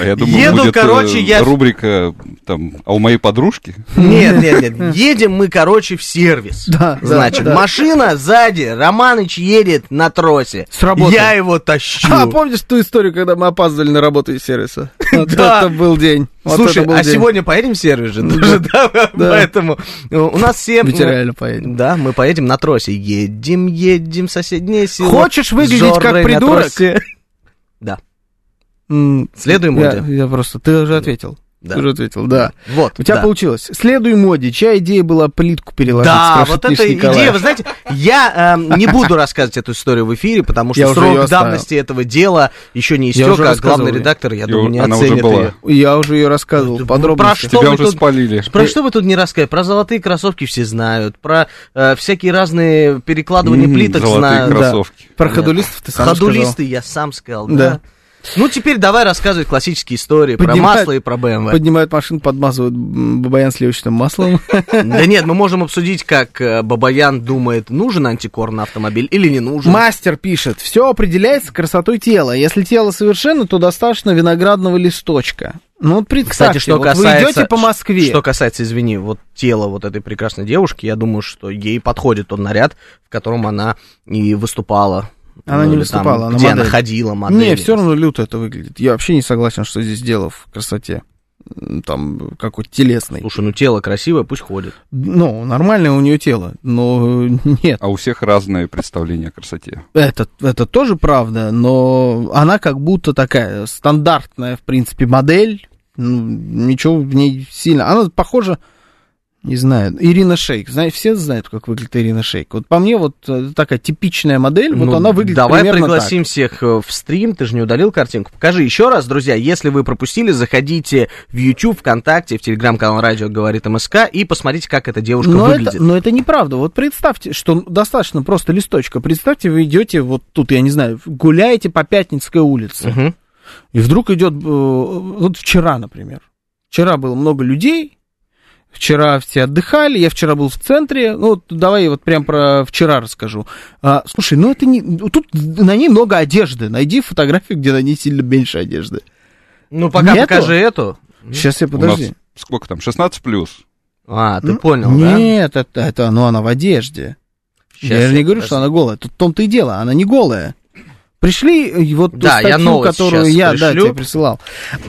А я думаю, Еду, будет э, короче, я- рубрика там, а у моей подружки? Нет, нет, нет. Едем мы, короче, в сервис. Да, Значит, да. машина сзади, Романыч едет на тросе. С работы. Я его тащу. А помнишь ту историю, когда мы опаздывали на работу из сервиса? Вот [LAUGHS] Да. это был день. Вот Слушай, был а день. сегодня поедем в сервис же? [LAUGHS] тоже, да, Поэтому э, у нас все... Ведь реально поедем. Да, мы поедем на тросе. Едем, едем в соседнее село. Хочешь выглядеть как придурок? [LAUGHS] Да, следуй Я, моде. я просто... Ты уже ответил. Да. Ты уже ответил, да. Вот, У тебя да. получилось. Следуй моде. Чья идея была плитку переложить? Да, вот эта Николаев. идея, вы знаете, я эм, не буду рассказывать эту историю в эфире, потому что Я срок давности этого дела еще не Я истек, уже а рассказывал главный редактор, я И думаю, не оценит ее. Я уже ее рассказывал Ну, подробно. про что Тебя вы уже тут- спалили. Про что вы тут не рассказали? Про золотые кроссовки все знают, про э, всякие разные перекладывания плиток золотые знают. Да. кроссовки. Про ходулистов ты сам Ходулисты я сам сказал, да. Ну, теперь давай рассказывать классические истории про Поднимают- масло и про. БМВ. Поднимают машину, подмазывают бабаян сливочным маслом. [LAUGHS] Да нет, мы можем обсудить, как э, Бабаян думает, нужен антикор на автомобиль или не нужен. Мастер пишет, все определяется красотой тела. Если тело совершенно, то достаточно виноградного листочка. Ну вот представьте, Кстати, что вот касается... вы идете по Москве. Что касается, извини, вот тела вот этой прекрасной девушки, я думаю, что ей подходит тот наряд, в котором она и выступала. Она Ну, не или там, выступала, она где модель. она ходила, модель. Не, все равно люто это выглядит. Я вообще не согласен, что здесь дело в красоте. Там какой-то телесный. Слушай, ну тело красивое, пусть ходит. Ну, нормальное у нее тело, но э, нет. А у всех разное представление о красоте. Это, это тоже правда, но она как будто такая стандартная, в принципе, модель. Ну, ничего в ней сильно. Она похожа, не знаю, Ирина Шейк. Знаете, все знают, как выглядит Ирина Шейк. Вот по мне вот э, такая типичная модель, вот Ну, она выглядит Давай примерно пригласим всех э, в стрим, ты же не удалил картинку. Покажи еще раз, друзья, если вы пропустили, заходите в YouTube, ВКонтакте, в телеграм-канал Радио Говорит МСК и посмотрите, как эта девушка Но выглядит. это, но это неправда. Вот представьте, что достаточно просто листочка. Представьте, вы идете вот тут, я не знаю, гуляете по Пятницкой улице. Мгм. И вдруг идет, э, вот вчера, например. Вчера было много людей, вчера все отдыхали, я вчера был в центре, ну, вот давай вот прям про вчера расскажу. А, слушай, ну это не, тут на ней много одежды, найди фотографию, где на ней сильно меньше одежды. Ну, пока Нету? покажи эту. Сейчас я У подожди. нас сколько там, 16 плюс? А, ты Ну, понял, да? Нет, это, это, ну она в одежде. Щас я же не говорю, подожди. что она голая. Тут в том-то и дело, она не голая. Пришли и вот ту Да, я статью, новость которую я да, пришлю. тебе присылал.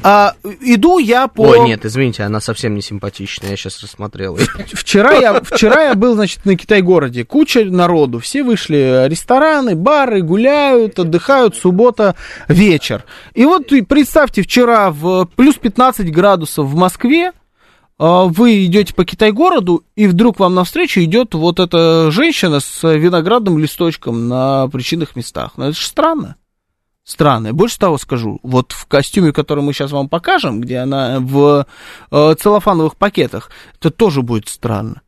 А, иду я по... Ой, нет, извините, она совсем не симпатичная, я сейчас рассмотрел. её. [LAUGHS] Вчера я, вчера я был, значит, на Китай-городе. Куча народу. Все вышли. Рестораны, бары, гуляют, отдыхают. Суббота, вечер. И вот представьте, вчера в плюс 15 градусов в Москве вы идете по Китай-городу, и вдруг вам навстречу идет вот эта женщина с виноградным листочком на причинных местах. Ну, это же странно. Странно. Больше того скажу, вот в костюме, который мы сейчас вам покажем, где она в э, целлофановых пакетах, это тоже будет странно.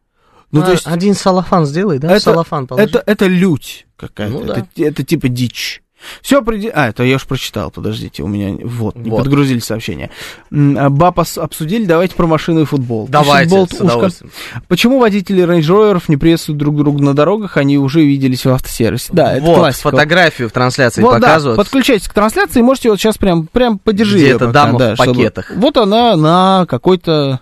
Ну, А, то есть, Один салафан сделай, да? это, салафан положи. это, это лють какая-то, Ну да. это, это типа дичь. Все определено... А, это я уж прочитал, подождите, у меня... Вот, не Вот. подгрузили сообщение. А, ос- обсудили, давайте про машину и футбол. Давайте, Болт с Ушко. удовольствием. Почему водители Rover'ов не приветствуют друг друга на дорогах, они уже виделись в автосервисе? Да, это вот, классика. фотографию в трансляции Вот, да, показывают. подключайтесь к трансляции, можете вот сейчас прям, прям подержи Где её эта пока, дама в да, чтобы- пакетах. Вот она на какой-то...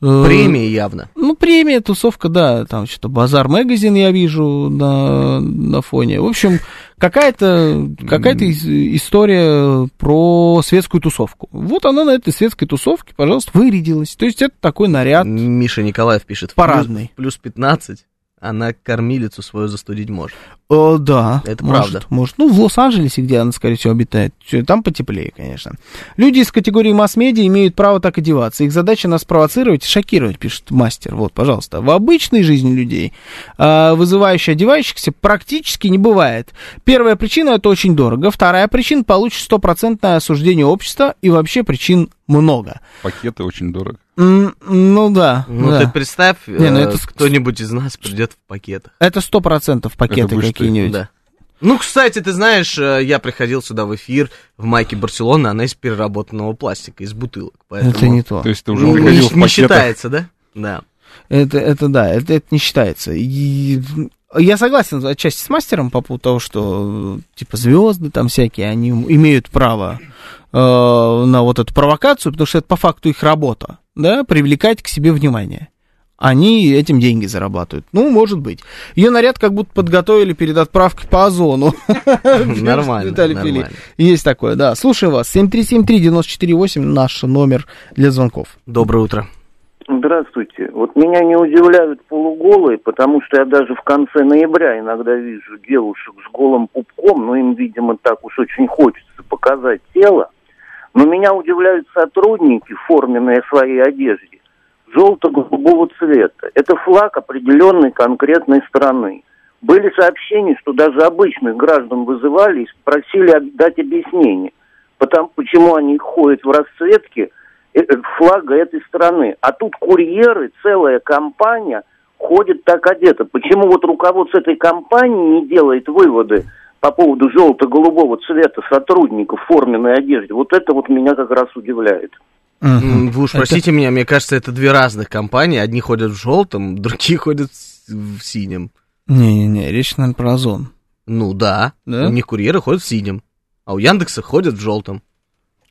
э, Премии явно. Ну, премия, тусовка, да, там что-то Базар Магазин я вижу на, на фоне. В общем, какая-то какая история про светскую тусовку. Вот она на этой светской тусовке, пожалуйста, вырядилась. То есть это такой наряд. Миша Николаев пишет. Парадный. Плюс, плюс 15, она кормилицу свою застудить может. О, да. Это может, правда. Может. Ну, в Лос-Анджелесе, где она, скорее всего, обитает. Там потеплее, конечно. Люди из категории масс-медиа имеют право так одеваться. Их задача нас провоцировать и шокировать, пишет мастер. Вот, пожалуйста. В обычной жизни людей а, вызывающих одевающихся практически не бывает. Первая причина это очень дорого. Вторая причина получит стопроцентное осуждение общества. И вообще причин много. Пакеты очень дорого. Ну да. Ну да. ты представь, Не, ну э, это кто-нибудь из нас придет в пакетах. Это сто процентов пакеты какие-нибудь. Да. Ну, кстати, ты знаешь, э, я приходил сюда в эфир в майке Барселоны, она из переработанного пластика, из бутылок. Поэтому... Это не то. То есть ты уже Ну, приходил не, в не пакетах. считается, да? Да. Это, это да, это, это не считается. И я согласен отчасти с мастером по поводу того, что типа звезды там всякие, они имеют право на вот эту провокацию, потому что это по факту их работа, да, привлекать к себе внимание. Они этим деньги зарабатывают. Ну, может быть. Ее наряд как будто подготовили перед отправкой по озону. [LAUGHS] Нормально, Виталий Пили. нормально. Есть такое, да. Слушаю вас. 7373948 наш номер для звонков. Доброе утро. Здравствуйте. Вот меня не удивляют полуголые, потому что я даже в конце ноября иногда вижу девушек с голым пупком, но им, видимо, так уж очень хочется показать тело. Но меня удивляют сотрудники, форменные своей одежде, желто-голубого цвета. Это флаг определенной конкретной страны. Были сообщения, что даже обычных граждан вызывали и просили дать объяснение, потому, почему они ходят в расцветке э, флага этой страны. А тут курьеры, целая компания ходит так одета. Почему вот руководство этой компании не делает выводы по поводу желто-голубого цвета сотрудников в форменной одежде? Вот это вот меня как раз удивляет. М, Вы уж Это- простите меня, мне кажется, это две разных компании. Одни ходят в желтом, [LAUGHS] другие ходят в синем. Не-не-не, речь, наверное, про озон. Ну да, Да? у них курьеры ходят в синем, а у Яндекса ходят в желтом.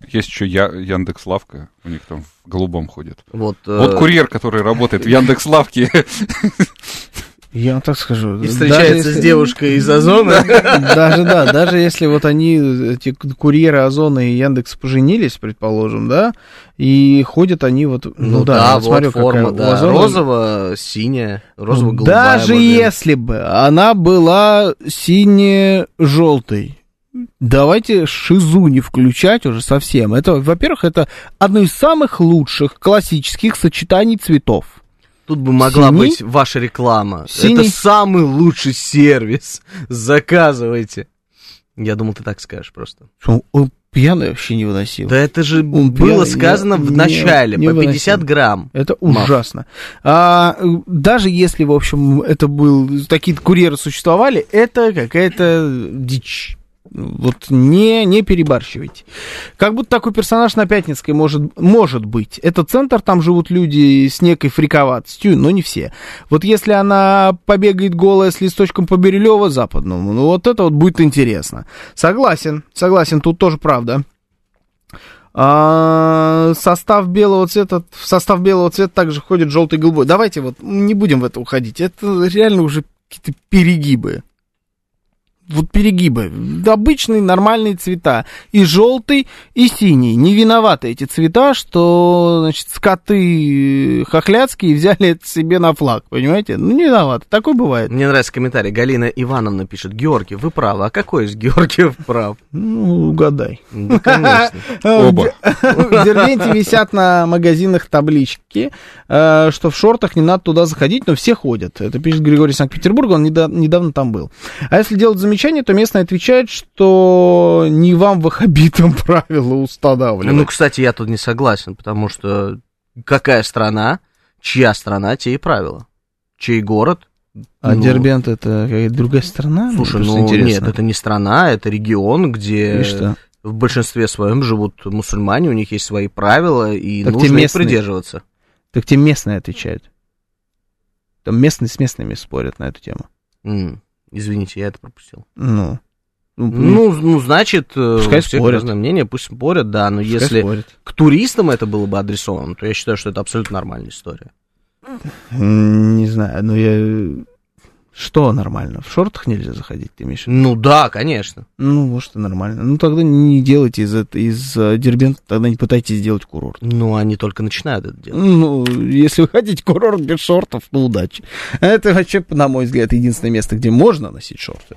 Есть еще Я, Яндекс Лавка, у них там в голубом ходит. Вот, э, Вот курьер, который работает в Яндекс Лавке. [LAUGHS] Я вам так скажу. и даже встречается если- с девушкой из Озона. [LAUGHS] Даже, да, даже если вот они, эти курьеры Озона и Яндекс поженились, предположим, да, и ходят они вот, ну, да, я вот смотрю, какая форма, у да, Озона- розово-синяя, розово-голубая. Даже быть. если бы она была сине-желтой, давайте шизу не включать уже совсем. Это, во-первых, это одно из самых лучших классических сочетаний цветов. Тут бы могла Синий? быть ваша реклама. Синий? Это самый лучший сервис. [LAUGHS] Заказывайте. Я думал, ты так скажешь просто. Что, Он пьяный вообще невыносимо. Да это же Он было пьяный, сказано не- в не- начале, не по 50 выносимо. грамм. Это ужасно. А, даже если, в общем, это был такие курьеры существовали, это какая-то дичь. Вот не, не перебарщивайте. Как будто такой персонаж на Пятницкой может, может быть. Это центр, там живут люди с некой фриковатостью, но не все. Вот если она побегает голая с листочком по Бирюлево западному, ну вот это вот будет интересно. Согласен, согласен, тут тоже правда. А, состав белого цвета, в состав белого цвета также входит желтый и голубой. Давайте вот не будем в это уходить. Это реально уже какие-то перегибы. Вот перегибы. Обычные нормальные цвета. И желтый, и синий. Не виноваты эти цвета, что, значит, скоты хохляцкие взяли это себе на флаг. Понимаете? Ну, не виноваты. Такое бывает. Мне нравится комментарий. Галина Ивановна пишет. Георгиев, вы правы. А какой из Георгиев прав? Ну, угадай. Ну, конечно. [LAUGHS] Оба. В Дербенте висят на магазинах таблички, э, что в шортах не надо туда заходить, но все ходят. Это пишет Григорий из Санкт-Петербурга, он неда- недавно там был. А если делать замечание, то местный отвечает, что не вам ваххабитам [LAUGHS] правила устанавливать. Ну, кстати, я тут не согласен, потому что какая страна, чья страна, те и правила. Чей город, А Ну, Дербент это какая-то другая страна? Слушай, ну интересно. нет, это не страна, это регион, где И что? в большинстве своем живут мусульмане, у них есть свои правила, и Так нужно их придерживаться. Так те местные отвечают. Там местные с местными спорят на эту тему. М, Извините, я это пропустил. Ну. Ну, Ну, ну значит, э, Пускай спорят. мнение, пусть спорят, да, но пускай если спорят. к туристам это было бы адресовано, то я считаю, что это абсолютно нормальная история. Не знаю, но я... Что нормально? В шортах нельзя заходить, ты имеешь в виду? Ну да, конечно. Ну, может, и нормально. Ну, тогда не делайте из, из э, Дербента, тогда не пытайтесь сделать курорт. Ну, они только начинают это делать. Ну, если вы хотите курорт без шортов, ну, удачи. Это вообще, на мой взгляд, единственное место, где можно носить шорты.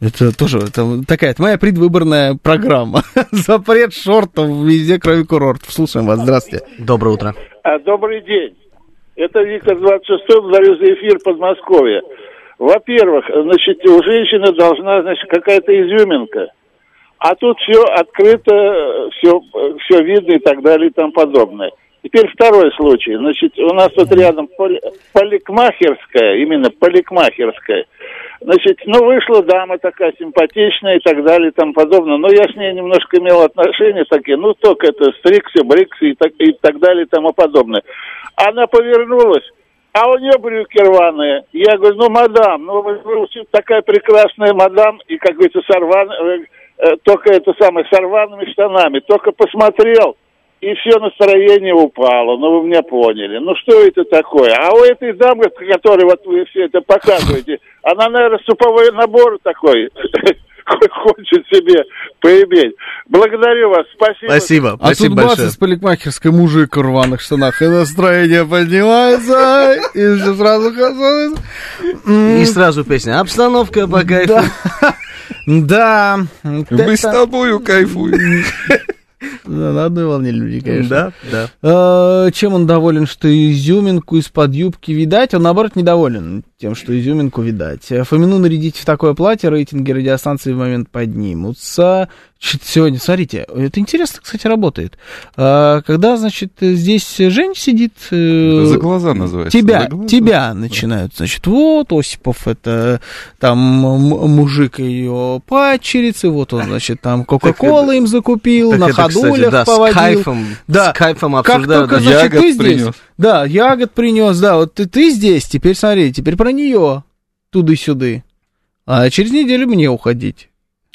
Это тоже это такая это моя предвыборная программа. [LAUGHS] Запрет шортов везде, кроме курортов. Слушаем вас. Здравствуйте. Доброе утро. А, Добрый день. Это Виктор 26 благодарю за эфир Подмосковья. Во-первых, значит, у женщины должна, значит, какая-то изюминка. А тут все открыто, все, все видно и так далее и тому подобное. Теперь второй случай. Значит, у нас тут рядом поли- поликмахерская, именно поликмахерская. Значит, ну, вышла дама такая симпатичная и так далее и тому подобное. Но я с ней немножко имел отношения такие, ну, только это стриксы, бриксы и так, и так далее и тому подобное. Она повернулась, а у нее брюки рваные. Я говорю, ну, мадам, ну, вы, вы такая прекрасная мадам, и, как говорится, с рван- э, э, только это самое, с штанами. Только посмотрел, и все настроение упало. Ну, вы меня поняли. Ну, что это такое? А у этой дамы, которой вот вы все это показываете, она, наверное, суповой набор такой [LAUGHS] хочет себе поиметь. Благодарю вас. Спасибо. Спасибо, А спасибо тут большое. из парикмахерской мужик в рваных штанах, и настроение поднимается, и все сразу. И сразу песня «Обстановка по кайфу». Да. [LAUGHS] Мы с тобою кайфуем. [LAUGHS] Да, на одной волне люди, конечно. Да, да. Э, Чем он доволен, что изюминку из-под юбки видать? Он, наоборот, недоволен тем, что изюминку видать. Э, Фомину нарядить в такое платье, рейтинги радиостанции в момент поднимутся. Сегодня, смотрите, это интересно, кстати, работает. Э, Когда, значит, здесь Жень сидит... э, За глаза называется. Тебя, За глаза. тебя начинают, значит, вот Осипов, это там мужик ее падчерицы, вот он, значит, там Кока-Кола им закупил, Так на это, кстати, ходулях да, с поводил. кайфом, Да. с кайфом Как обсуждают. только, даже. значит, Ягод ты здесь, принес. да, ягод принес, да, вот ты, ты здесь, теперь смотри, теперь про нее, туды-сюды. А через неделю мне уходить.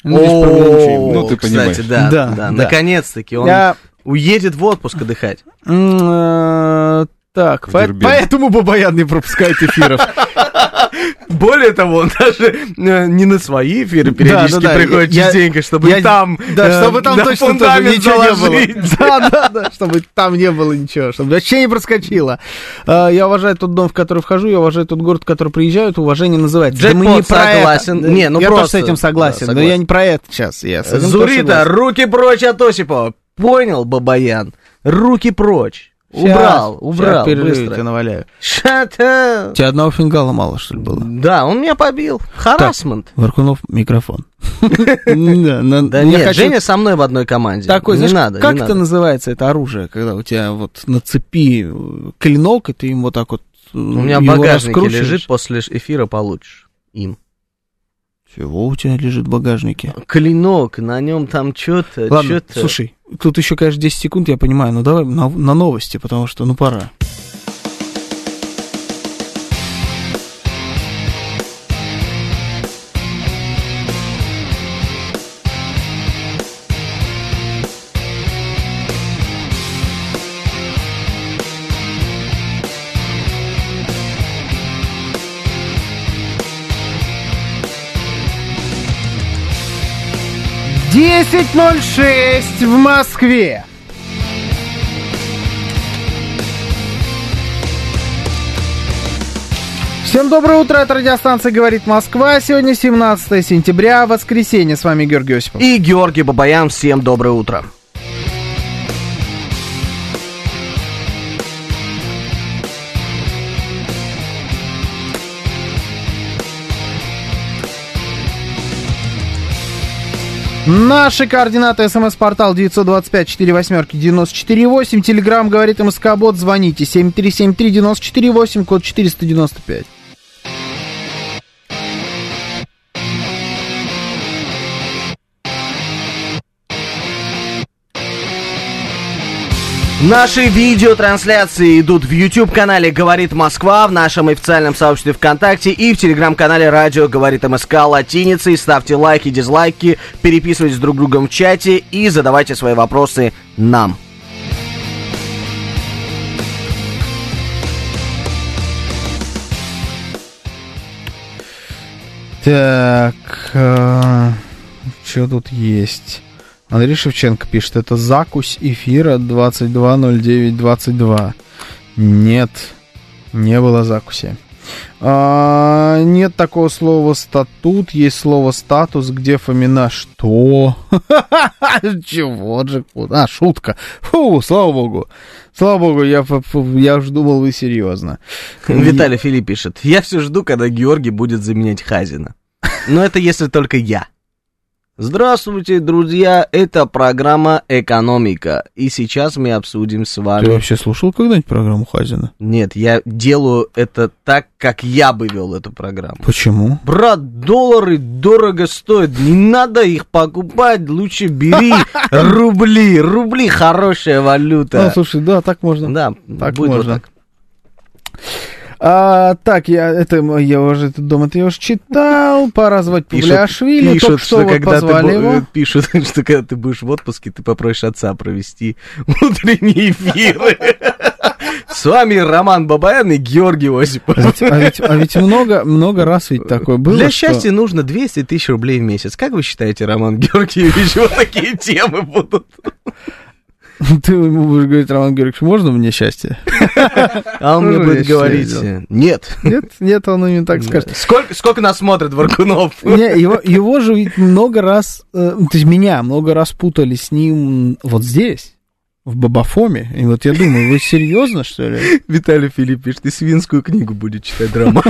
Ну, здесь. Ну, ты кстати, понимаешь. да, Да, да, да. наконец-таки он Я, уедет в отпуск отдыхать. Э, так, по- поэтому Бабаян не пропускает эфиров. Более того, он даже э, не на свои эфиры периодически да, да, приходит я- частенько, чтобы Я- там... Да, э, чтобы там точно тоже ничего не было. [LAUGHS] Да, да, да, чтобы там не было ничего, чтобы вообще не проскочило. А, Я уважаю тот дом, в который вхожу, я уважаю тот город, в который приезжают, уважение называется. Да мы не про это. согласен. Да, Не, ну я просто- тоже с этим согласен, да, но я не про это сейчас. Я Зурита, руки прочь от Осипова. Понял, Бабаян? Руки прочь. Убрал, убрал, перерыв быстро. тебе наваляю. У тебя одного фингала мало, что ли, было? Да, он меня побил. Харасмент. Варкунов, микрофон. [LAUGHS] Да, нет, Женя со мной в одной команде. Такой, не знаешь, надо, как это называется, это оружие, когда у тебя вот на цепи э, клинок, и ты им вот так вот У меня в багажнике лежит, после эфира получишь им. Чего у тебя лежит в багажнике? Клинок, на нем там что-то, Ладно, что-то. слушай, тут еще, конечно, 10 секунд, я понимаю, но давай на, на новости, потому что, ну, пора. Десять ноль шесть в Москве. Всем доброе утро, это радиостанция «Говорит Москва». Сегодня 17 сентября, воскресенье. С вами Георгий Осипов. И Георгий Бабаян, всем доброе утро. Наши координаты. СМС-портал 925-48-94-8. Телеграмм говорит МСК-бот. Звоните 7373-94-8, код 495. Наши видеотрансляции идут в YouTube-канале «Говорит Москва», в нашем официальном сообществе ВКонтакте и в телеграм-канале «Радио говорит МСК» латиницей. Ставьте лайки, дизлайки, переписывайтесь друг с другом в чате и задавайте свои вопросы нам. Так, что тут есть? Андрей Шевченко пишет, это закусь эфира 220922. Нет, не было закуси. А, нет такого слова статут, есть слово статус, где Фомина что? [LAUGHS] Чего же? А, шутка. Фу, слава богу. Слава богу, я, я уж думал, вы серьезно. Виталий Филипп пишет, я все жду, когда Георгий будет заменять Хазина. Но это если только я. Здравствуйте, друзья, это программа «Экономика», и сейчас мы обсудим с вами... Ты вообще слушал когда-нибудь программу Хазина? Нет, я делаю это так, как я бы вел эту программу. Почему? Брат, доллары дорого стоят, не надо их покупать, лучше бери [LAUGHS] рубли, рубли хорошая валюта. Ну, слушай, да, так можно. Да, так будет можно. вот так. А, так, я это я уже этот дом это я уже читал. Пора звать Павлиашвили. пишут, Только что, что когда ты, позвали бу- его. пишут, [LAUGHS] что когда ты будешь в отпуске, ты попросишь отца провести утренние эфиры. [LAUGHS] С вами Роман Бабаян и Георгий Осипов. А ведь, а ведь- а ведь много, много раз ведь такое было. Для что- счастья нужно 200 тысяч рублей в месяц. Как вы считаете, Роман Георгиевич, [LAUGHS] вот такие темы будут? [LAUGHS] Ты ему будешь говорить, Роман Георгиевич, можно мне счастье? [LAUGHS] А он мне будет говорить, нет. Нет, нет, он именно так скажет. Сколько, сколько нас смотрит Варкунов? [LAUGHS] Не, его, его же ведь много раз, э, то есть меня много раз путали с ним вот здесь, в Бабафоме. И вот я думаю, вы серьезно, что ли? Виталий Филипп пишет, ты свинскую книгу будет читать, Роман.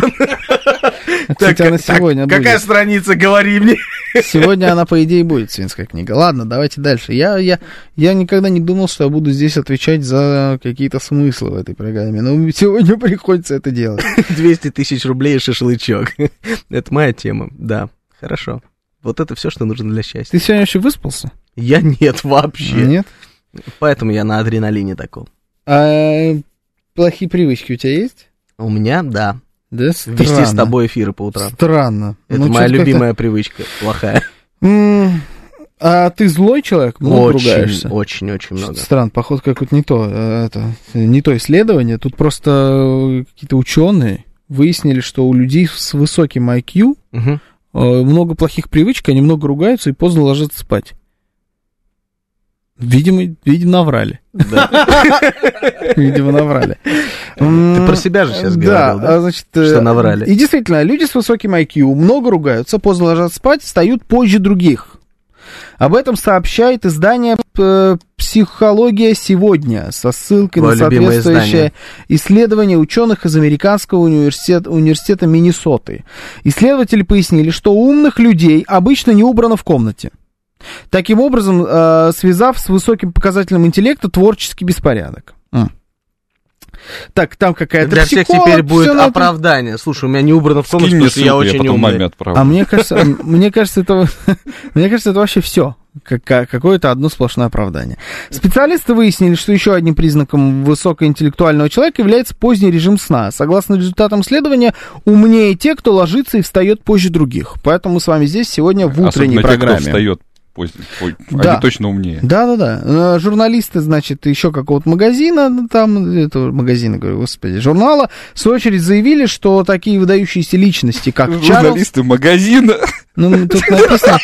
Кстати, она сегодня Какая страница, говори мне. Сегодня она, по идее, будет свинская книга. Ладно, давайте дальше. Я, я, я никогда не думал, что я буду здесь отвечать за какие-то смыслы в этой программе. Но сегодня [LAUGHS] приходится это делать. 200 тысяч рублей и шашлычок. Это моя тема, да. Хорошо. Вот это все, что нужно для счастья. Ты сегодня вообще выспался? Я нет вообще. Нет? Поэтому я на адреналине таком. А плохие привычки у тебя есть? У меня, да. Да, Вести с странно. тобой эфиры по утрам. Странно. Это Ну, моя любимая привычка, плохая. А ты злой человек? Много ругаешься? Очень, очень, очень много. Странно, походу, какое-то не то, э, это, не то исследование. Тут просто э, какие-то ученые выяснили, что у людей с высоким IQ Мгм. э, много плохих привычек, они много ругаются и поздно ложатся спать. Видимо, видимо, наврали. [LAUGHS] Видимо, наврали. Ты про себя же сейчас говорил, да? а, значит, э, Что наврали. И действительно, люди с высоким IQ много ругаются, поздно ложатся спать, встают позже других. Об этом сообщает издание э, «Психология сегодня» со ссылкой на соответствующее исследование ученых из Американского университета, университета Миннесоты. Исследователи пояснили, что умных людей обычно не убрано в комнате. Таким образом, э, связав с высоким показателем интеллекта творческий беспорядок. М. Так, там какая-то Для всех теперь будет оправдание. Слушай, у меня не убрано в комнате, потому что я я очень потом умный. А мне кажется, м, мне кажется, это, [LAUGHS] мне кажется, это вообще все. Какое-то одно сплошное оправдание. Специалисты выяснили, что еще одним признаком высокоинтеллектуального человека является поздний режим сна. Согласно результатам исследования, умнее те, кто ложится и встает позже других. Поэтому мы с вами здесь сегодня в утренней Особенно те, программе. кто встает Да. Они точно умнее. Да-да-да. Э, Журналисты, значит, еще какого-то магазина, ну, там, этого магазина, говорю, господи, журнала, в свою очередь заявили, что такие выдающиеся личности, как Чарльз... Журналисты [LAUGHS] магазина. Ну, ну, тут написано...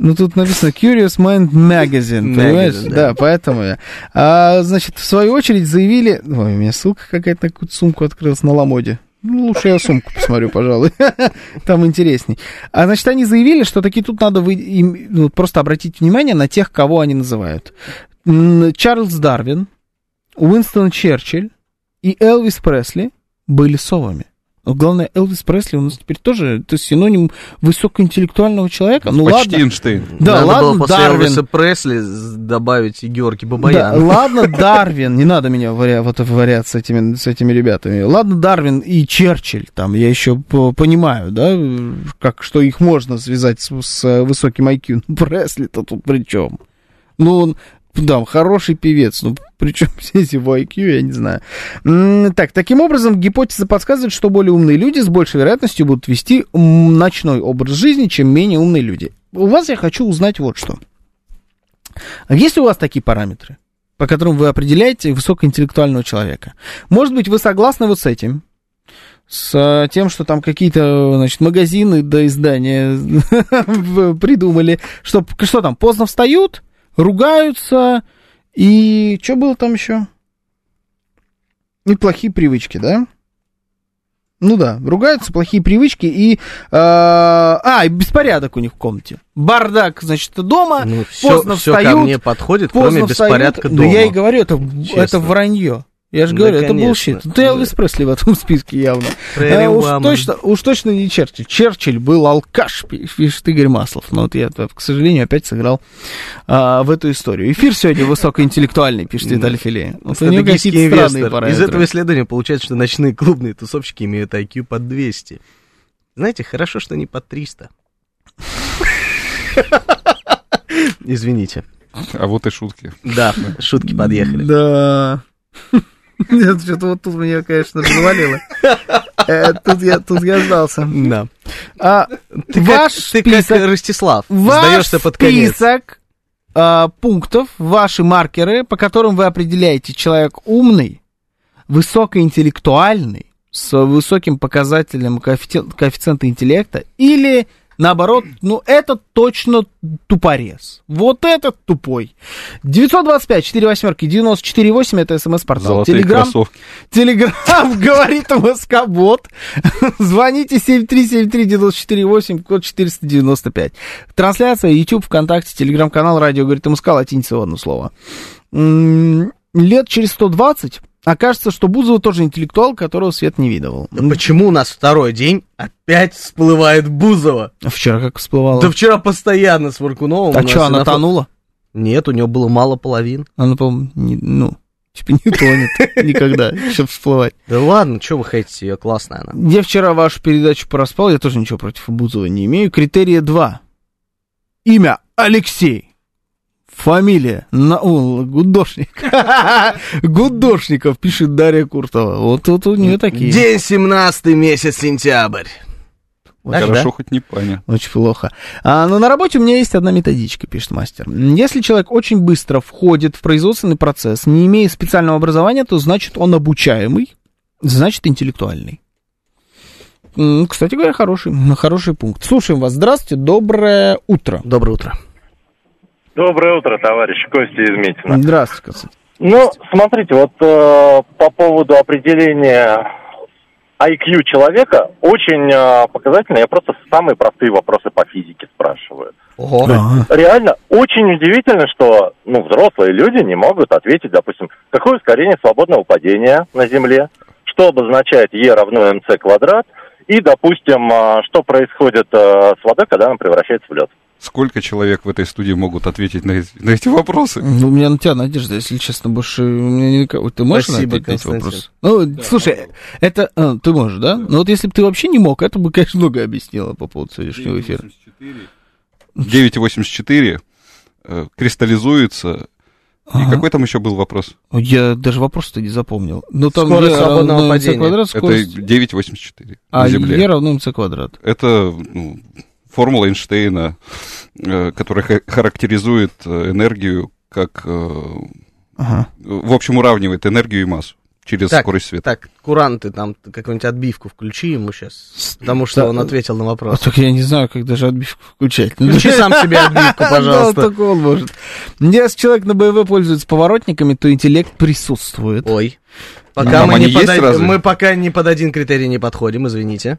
Ну, тут написано Curious Mind Magazine, понимаешь? Magazine, да. да. поэтому я. А, значит, в свою очередь заявили... Ой, у меня ссылка какая-то на какую-то сумку открылась на Ламоде. Ну, лучше я сумку посмотрю, пожалуй. [LAUGHS] Там интересней. А, значит, они заявили, что таки тут надо вы... им, ну, просто обратить внимание на тех, кого они называют. Чарльз Дарвин, Уинстон Черчилль и Элвис Пресли были совами. Но главное, Элвис Пресли у нас теперь тоже это синоним высокоинтеллектуального человека. Ну Почти ладно. Эйнштейн. Да, Надо ладно, было после Дарвин. Элвиса Пресли добавить и Георгий Да, Бабаян. ладно, Дарвин, не надо меня варя, вот варять с этими, с этими ребятами. Ладно, Дарвин и Черчилль, там, я еще по- понимаю, да, как, что их можно связать с, с высоким IQ. Ну, Пресли-то тут при чем? Ну, он- Да, хороший певец. Ну, причем [LAUGHS] здесь его IQ, я не знаю. Так, таким образом, гипотеза подсказывает, что более умные люди с большей вероятностью будут вести ночной образ жизни, чем менее умные люди. У вас я хочу узнать вот что. А Есть ли у вас такие параметры, по которым вы определяете высокоинтеллектуального человека? Может быть, вы согласны вот с этим? С э, тем, что там какие-то, значит, магазины до издания [LAUGHS] придумали, что, что там, поздно встают, ругаются, и что было там еще? И плохие привычки, да? Ну да, ругаются, плохие привычки и... э, а, и беспорядок у них в комнате. Бардак, значит, дома, Ну, все, поздно все встают, ко мне подходит, поздно кроме встают. беспорядка дома. я и говорю, это, Честно. это вранье. Я же Да, говорю, это конечно. bullshit. Ну, Элвис Пресли в этом [LAUGHS] списке явно. А, уж, точно, уж точно не Черчилль. Черчилль был алкаш, пи- пишет Игорь Маслов. Но вот я, к сожалению, опять сыграл а, в эту историю. Эфир сегодня высокоинтеллектуальный, пишет Виталий Филе. Вот у него какие-то странные инвестор. Из параметры. этого исследования получается, что ночные клубные тусовщики имеют IQ под 200. Знаете, хорошо, что не под 300. [LAUGHS] Извините. А вот и шутки. Да, шутки подъехали. Да. [LAUGHS] [LAUGHS] Нет, что-то вот тут меня, конечно, завалило. Э, Тут я, тут я сдался. Да. А, Ты, ваш как, ты как список, Ростислав, ваш сдаешься под конец. список а, пунктов, ваши маркеры, по которым вы определяете, человек умный, высокоинтеллектуальный, с высоким показателем коэффициента интеллекта, или наоборот, ну это точно тупорез. Вот этот тупой. 925 4 восьмерки 94 8 это смс-портал. Золотые Телеграм, кроссовки. Телеграм [LAUGHS] говорит МСК-бот. Звоните 7373948, код 495. Трансляция, YouTube, ВКонтакте, Телеграм-канал, радио говорит МСК, латиница в одно слово. Лет через 120 окажется, что Бузова тоже интеллектуал, которого свет не видывал. Почему у нас второй день опять всплывает Бузова? Вчера как всплывало. Да вчера постоянно с Варкуновым. а что, она на тонула? Нет, у него было мало половин. Она, по-моему, не- ну, типа не тонет никогда, чтобы всплывать. Да ладно, что вы хотите, ее классная она. Я вчера вашу передачу проспал, я тоже ничего против Бузова не имею. Критерия 2. Имя Алексей. Фамилия Наул Гудошник. [LAUGHS] Гудошников, пишет Дарья Куртова. Вот тут у нее такие. День 17 месяц сентябрь. Так, Хорошо, да? хоть не Паня. Очень плохо. А, но на работе у меня есть одна методичка, пишет мастер. Если человек очень быстро входит в производственный процесс, не имея специального образования, то значит он обучаемый, значит интеллектуальный. Кстати говоря, хороший, хороший пункт. Слушаем вас. Здравствуйте, доброе утро. Доброе утро. Доброе утро, товарищ Костя из Митина. Здравствуйте, Константин. Ну, смотрите, вот э, по поводу определения IQ человека очень э, показательно. Я просто самые простые вопросы по физике спрашиваю. Ого. Ага. Реально, очень удивительно, что ну, взрослые люди не могут ответить, допустим, какое ускорение свободного падения на Земле, что обозначает Е равно МЦ квадрат, и, допустим, э, что происходит э, с водой, когда она превращается в лед. Сколько человек в этой студии могут ответить на, эти- на эти вопросы? Ну, У меня на тебя надежда, если честно, больше у меня никого. Ты можешь Спасибо, ответить на эти вопросы? Ну, слушай, это... а, ты можешь, да? Ну вот если бы ты вообще не мог, это бы, конечно, много объяснило по поводу сегодняшнего эфира. 9,84 э, кристаллизуется. И Ага. какой там еще был вопрос? Я даже вопрос-то не запомнил. Ну, там Скорость Е свободного падения. квадрат, скорость... Это 9,84 А на Земле. Е равно МЦ квадрат. Это ну, формула Эйнштейна, э, которая ха- характеризует э, энергию как... э, Ага. в общем, уравнивает энергию и массу через Так, скорость света. Так, куранты, там какую-нибудь отбивку включи ему сейчас, потому что Да. он ответил на А вопрос. так я не знаю, как даже отбивку включать. Ну, Включи сам себе [LAUGHS] отбивку, Да, пожалуйста. только он может. Если человек на БВ пользуется поворотниками, то интеллект присутствует. Ой. Ну, Пока мы, не есть под, разве? мы пока не под один критерий не подходим, извините.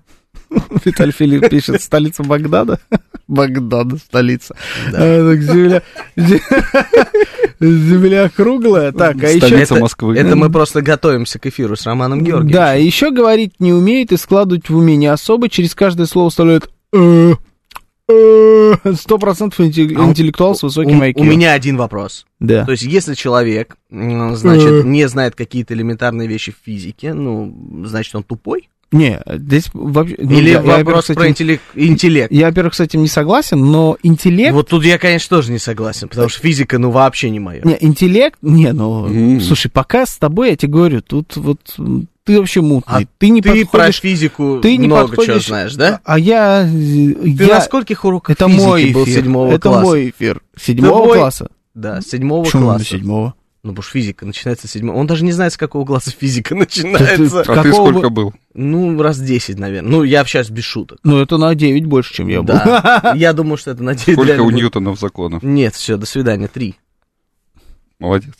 [LAUGHS] Виталий Филипп пишет, столица Багдада. [LAUGHS] Багдада, столица. А, так, земля, [LAUGHS] земля круглая. Так, а еще... Столица это, Москвы. это мы просто готовимся к эфиру с Романом Георгиевичем. Да, и еще говорить не умеет и складывать в уме не особо. Через каждое слово вставляют «э», «э». сто процентов А интеллектуал с высоким IQ. у меня один вопрос. Да. То есть, если человек, значит, Э. не знает какие-то элементарные вещи в физике, ну, значит, он тупой? Не, здесь вообще... ну, Или я- я, вопрос с про этим- интеллект? интеллект? Я, во-первых, с этим не согласен, но интеллект... Вот тут я, конечно, тоже не согласен, потому что физика, ну, вообще не моя. Не, интеллект... Не, ну, Мгм. слушай, пока с тобой, я тебе говорю, тут вот ты вообще мутный. А ты не Ты про подходишь... физику ты не много чего подходишь- знаешь, да? А я... Ты я... на скольких уроках Это физики мой был эфир. седьмого Это класса? мой эфир. Седьмого класса. Да, седьмого Почему класса. седьмого? Ну, потому что физика начинается с седьмого. Он даже не знает, с какого класса физика [LAUGHS] ты- начинается. А ты Какого сколько вы- был? Ну, раз 10, наверное. Ну, я общаюсь без шуток. Ну, это на 9 больше, чем я был. Да. [LAUGHS] Я думаю, что это надеюсь. Сколько реально у. Ньютонов законов? Нет, все, до свидания, три. Молодец.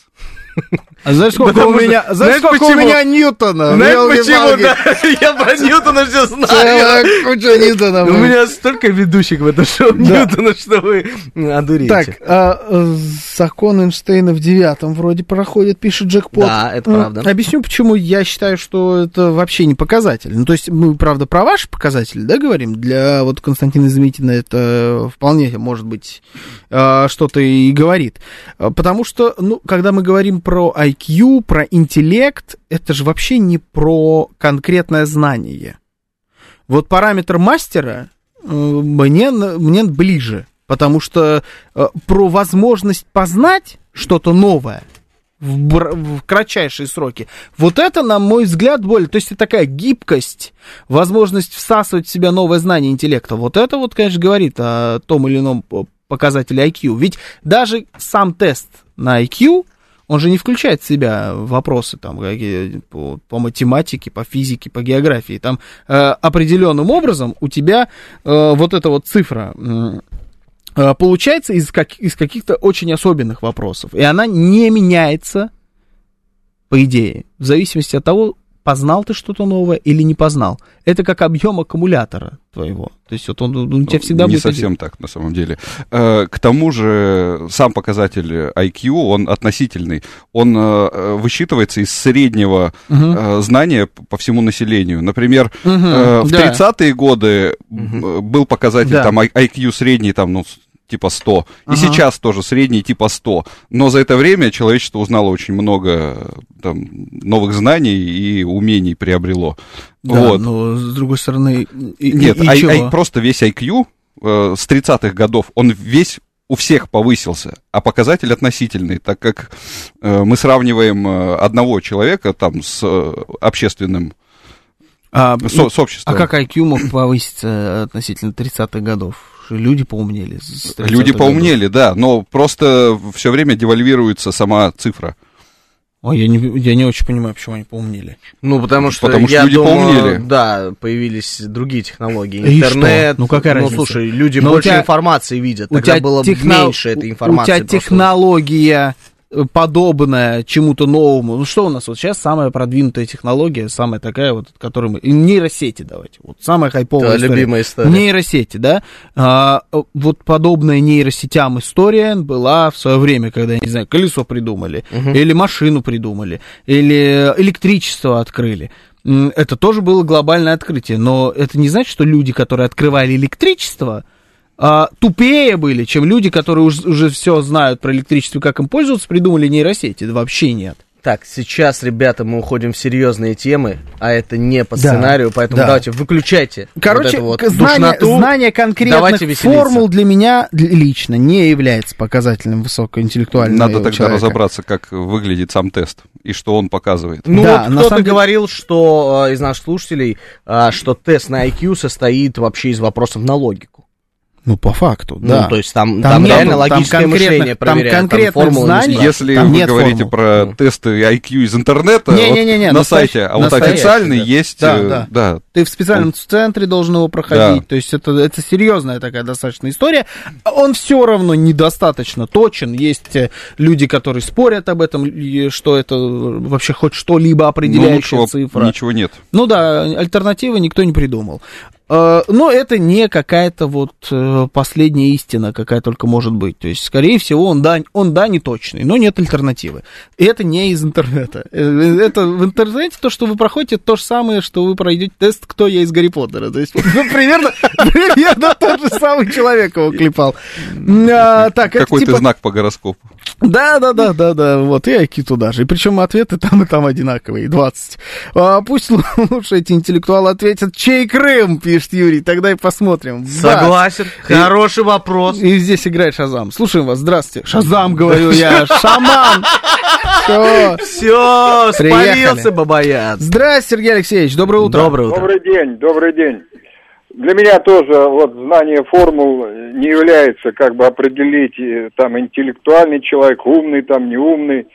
А знаешь, сколько Потому у меня, знаешь, знаешь, сколько у меня Ньютона? Знаешь почему, да? [LAUGHS] Я про Ньютона все знаю. Целая куча Ньютона. У меня столько ведущих в это шоу Да. Ньютона, что вы одурите. Так, а, э, закон Эйнштейна в девятом вроде проходит, пишет Джекпот. Да, это М, правда. Объясню, почему я считаю, что это вообще не показатель. Ну, то есть мы, правда, про ваши показатели, да, говорим? Для вот Константина Измитина это вполне, может быть, э, что-то и говорит. Э, Потому что, ну, когда мы говорим про IQ, про интеллект, это же вообще не про конкретное знание. Вот параметр мастера э, мне, мне ближе, потому что э, про возможность познать что-то новое в, в кратчайшие сроки, вот это, на мой взгляд, более, то есть это такая гибкость, возможность всасывать в себя новое знание интеллекта, вот это вот, конечно, говорит о том или ином п- показателе IQ. Ведь даже сам тест на IQ, он же не включает в себя вопросы там, по, по математике, по физике, по географии. Там э, определенным образом у тебя э, вот эта вот цифра э, получается из, как, из каких-то очень особенных вопросов. И она не меняется, по идее, в зависимости от того, познал ты что-то новое или не познал. Это как объем аккумулятора твоего. То есть вот он, он у тебя всегда не будет... один. совсем так, на самом деле. Э, К тому же сам показатель IQ, он относительный. Он э, высчитывается из среднего э, знания по всему населению. Например, э, в да. 30-е годы м, был показатель Да. там IQ средний, там, ну, типа 100. И Ага. сейчас тоже средний типа 100. Но за это время человечество узнало очень много там, новых знаний и умений приобрело. Да, вот. но с другой стороны... и- Нет, и- и чего? ай- просто весь IQ э, с 30-х годов, он весь у всех повысился, а показатель относительный, так как э, мы сравниваем э, одного человека там с э, общественным, А, с, ну, с обществом. а как IQ мог повыситься относительно 30-х годов? Люди поумнели. с 30-х Люди поумнели, да, но просто все время девальвируется сама цифра. Ой, я не, я не очень понимаю, почему они поумнели. Ну, потому что, Потому что я люди думаю, поумнели. Да, появились другие технологии. И Интернет. что? Ну, какая разница? слушай, люди Но у больше тебя- информации видят. У Тогда тебя было техно- меньше этой у- информации. У тебя просто. технология подобная чему-то новому. Ну что у нас вот сейчас самая продвинутая технология, самая такая вот, которую мы... Нейросети давайте. Вот самая хайповая Твоя история. любимая история. Нейросети, да. А, вот подобная нейросетям история была в свое время, когда, я не знаю, колесо придумали, или машину придумали, или электричество открыли. Это тоже было глобальное открытие, но это не значит, что люди, которые открывали электричество, а, тупее были, чем люди, которые уж- уже все знают про электричество, и как им пользоваться, придумали нейросети. Да вообще нет. Так, сейчас, ребята, мы уходим в серьезные темы, а это не по Да, сценарию, поэтому да. давайте выключайте Короче, вот вот знание, душноту. знание конкретных формул для меня лично не является показателем высокоинтеллектуального Надо тогда человека. разобраться, как выглядит сам тест и что он показывает. Ну, Да, вот кто-то деле- говорил, что э, из наших слушателей, а, что тест на IQ состоит вообще из вопросов на логику. Ну, по факту, Ну, да. то есть там, там, нет, реально там логическое конкретных- мышление там проверяют, формулы не знаний- спрашивают. Если там вы нет говорите формул. про Ну. тесты IQ из интернета, Не-не-не, вот на настоящий- сайте, а вот официальный да. есть, Да, э, да. да, Ты в специальном центре должен его проходить. Да. То есть это, это серьезная такая достаточно история. Он все равно недостаточно точен. Есть э, люди, которые спорят об этом, что это вообще хоть что-либо но определяющая цифра. ничего нет. Ну да, альтернативы никто не придумал. Э, Но это не какая-то вот э, последняя истина, какая только может быть. То есть, скорее всего, он да, он да, не точный, но нет альтернативы. И это не из интернета. Э, Это в интернете то, что вы проходите, то же самое, что вы пройдете тест кто я из Гарри Поттера. То есть, [LAUGHS] ну, примерно, примерно тот же самый человек его клепал. А, так, Какой-то типа- знак по гороскопу. Да, да, да, да, да, вот, и IQ туда же. И причем ответы там и там одинаковые, 20. А, пусть [LAUGHS] лучше эти интеллектуалы ответят, чей Крым, пишет Юрий, тогда и посмотрим. Да. Согласен. Хороший вопрос. И здесь играет Шазам. Слушаем вас, здравствуйте. Шазам, говорю я, [LAUGHS] шаман. Все, Приехали. спалился Бабаян. Здрасте, Сергей Алексеевич, доброе утро. Доброе утро. Добрый день, добрый день. Для меня тоже вот знание формул не является как бы определить э, там интеллектуальный человек, умный там, неумный.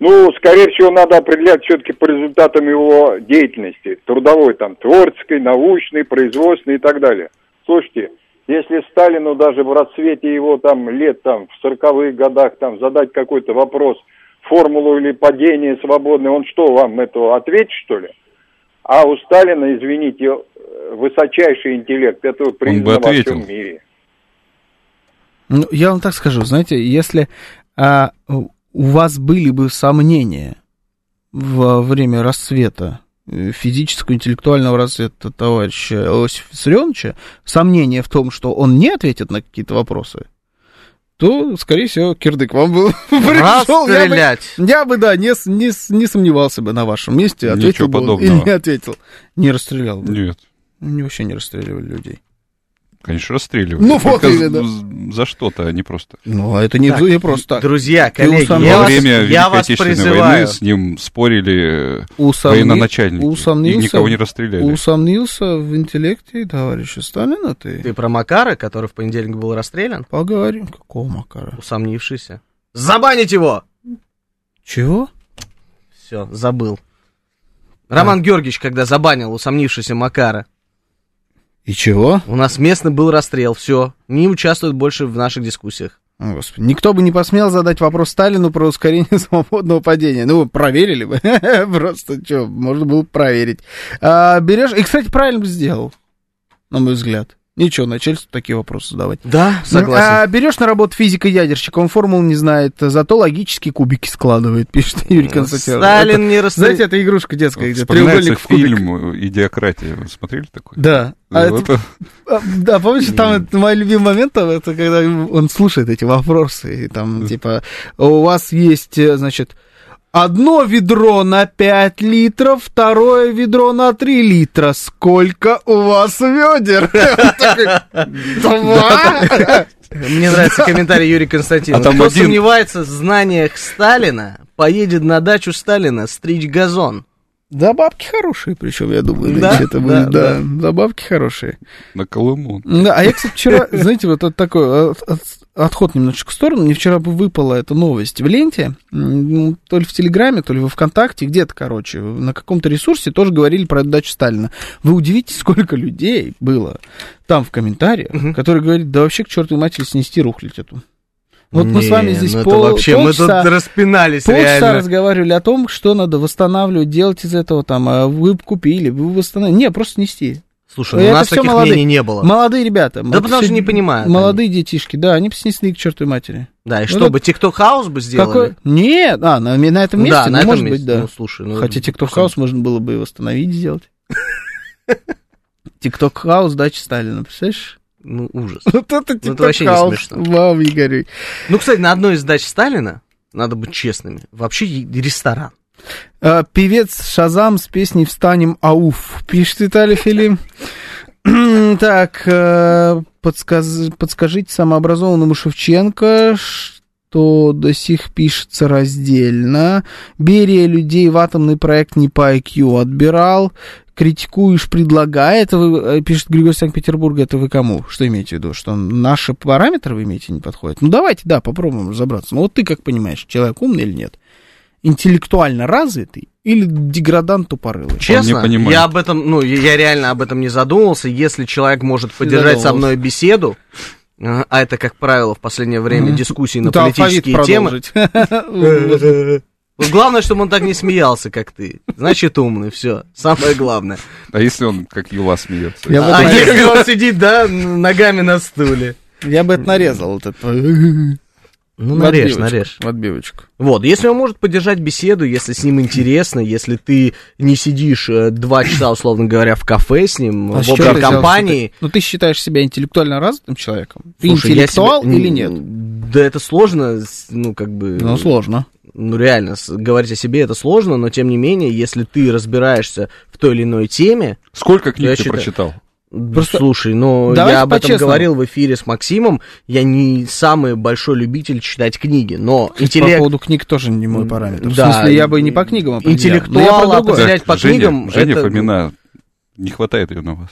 Ну, скорее всего, надо определять все-таки по результатам его деятельности, трудовой там, творческой, научной, производственной и так далее. Слушайте, если Сталину даже в расцвете его там лет там в сороковых годах там задать какой-то вопрос, формулу или падение свободное, он что, вам это ответит, что ли? А у Сталина, извините, высочайший интеллект, это признано во всем мире. Ну, я вам так скажу, знаете, если а, у вас были бы сомнения во время расцвета э, физического, интеллектуального расцвета товарища Иосифа Виссарионовича, сомнения в том, что он не ответит на какие-то вопросы, то, скорее всего, кирдык вам был [LAUGHS] пришел. Я бы, Расстрелять. я бы, да, не, не, не сомневался бы на вашем месте, Ничего ответил бы он подобного. или не ответил. Не расстрелял бы. Нет. Они вообще не расстреливали людей. Конечно, расстреливают. Ну, вот именно. з- За что-то, а не просто. Ну, а это не, Так, не просто так. Друзья, коллеги, я Во вас, время я Великой вас призываю. войны с ним спорили э, Усомни- военачальники. усомнился- И никого не расстреляли. Усомнился в интеллекте товарища Сталина ты? Ты про Макара, который в понедельник был расстрелян? Поговорим. Какого Макара? Усомнившийся. Забанить его! Чего? Все, забыл. Роман Георгиевич, когда забанил усомнившийся Макара, И чего? у нас местный был расстрел. Все, не участвует больше в наших дискуссиях. О, Господи, никто бы не посмел задать вопрос Сталину про ускорение [LAUGHS] свободного падения. Ну, проверили бы. [LAUGHS] Просто что, можно было бы проверить. А, берешь... И, кстати, правильно бы сделал, на мой взгляд. Ничего, начальству такие вопросы задавать. Да, согласен. А, берешь на работу физика-ядерщика, он формул не знает, зато логические кубики складывает, [LAUGHS] пишет Юрий Константинович. Сталин не Это, расстрелял. Знаете, это игрушка детская, где Вспоминается треугольник в кубик. фильм «Идиократия». Вы смотрели такой? Да. А Ну, это- это- а, да, помнишь, там это мой любимый момент, там, это когда он слушает эти вопросы, и там, типа, у вас есть, э, значит, одно ведро на 5 литров, второе ведро на 3 литра. Сколько у вас ведер? [LAUGHS] Два. Мне нравится комментарий Юрия Константиновича. А Кто сомневается в знаниях Сталина, поедет на дачу Сталина стричь газон. Да, бабки хорошие, причем, я думаю, Да, это да, будет, да, да, бабки хорошие. На Колыму. Да, а я, кстати, вчера, [LAUGHS] знаете, вот это такой от- от- отход немножечко в сторону. Мне вчера выпала эта новость в ленте, ну, то ли в Телеграме, то ли во ВКонтакте, где-то, короче, на каком-то ресурсе тоже говорили про дачу Сталина. Вы удивитесь, [LAUGHS] сколько людей было там в комментариях, которые говорят, да вообще к чертовой матери снести рухлить эту. Вот мы с вами Не, здесь ну пол, вообще, мы тут полчаса- распинались Полчаса реально. разговаривали о том, что надо восстанавливать, делать из этого там, а вы купили, вы восстановили. Не, просто снести. Слушай, ну у нас таких молодые. мнений не было. Молодые ребята. Да потому что не понимают Молодые детишки, да, они бы снесли к чертовой матери. Да, и Ну, чтобы TikTok House бы сделали. Какой? Нет, а, на, на этом Ну месте, да, ну, на этом может месте. быть, да. Ну, слушай, ну, Хотя TikTok House можно было бы восстановить, сделать. TikTok House, дача Сталина, представляешь? Ну, ужас. Вот это Ну, это TikTok вообще не смешно. Вау, Игорь. Ну, кстати, на одной из дач Сталина, надо быть честными, вообще ресторан. А, певец Шазам с песней «Встанем, ауф», пишет Виталий Филим. Так, э, подсказ- подскажите самообразованному Шевченко, что до сих пишется раздельно. Берия людей в атомный проект не по IQ отбирал. Критикуешь, предлагай. Это вы, э, пишет Григорий Санкт-Петербурга, это вы кому? Что имеете в виду? Что наши параметры вы имеете не подходят? Ну, давайте, да, попробуем разобраться. Ну, вот ты как понимаешь, человек умный или нет? Интеллектуально развитый или деградант тупорылый? Честно, я об этом, ну, я реально об этом не задумывался. Если человек может поддержать со мной беседу, э, а это, как правило, в последнее время дискуссии на Да, политические темы. [LAUGHS] главное, чтобы он так не смеялся, как ты. Значит, умный, все. Самое главное. А если он как Юла смеется? А если он сидит, да, ногами на стуле. Я бы это нарезал. Ну, нарежь, отбивочку, нарежь. Отбивочку. Вот, если он может поддержать беседу, если с ним интересно, если ты не сидишь э, два часа, условно говоря, в кафе с ним, А в общей компании. ты- Ну, ты считаешь себя интеллектуально развитым человеком? Ты Слушай, интеллектуал себя- или нет? Да это сложно, ну, как бы... Ну, сложно. Ну, реально, говорить о себе это сложно, но тем не менее, если ты разбираешься в той или иной теме... Сколько книг ты считаю- прочитал? Просто- Слушай, ну, Давайте я об этом говорил в эфире с Максимом, я не самый большой любитель читать книги, но По интеллект... поводу книг тоже не мой параметр. Да. В смысле, я бы не по книгам определял. Интеллектуал но я про другое. определять по Женя, книгам, Женя это- Фомина, не хватает ее на вас.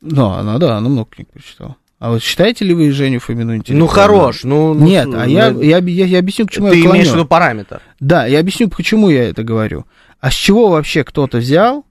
Да, она, да, она много книг прочитала. А вот считаете ли вы Женю Фомину интеллектуальным? Ну, хорош, ну... ну, Нет, а я, ну, я, я, я объясню, к чему Ты я клоню. имеешь в виду параметр? Да, я объясню, почему я это говорю. А с чего вообще кто-то взял,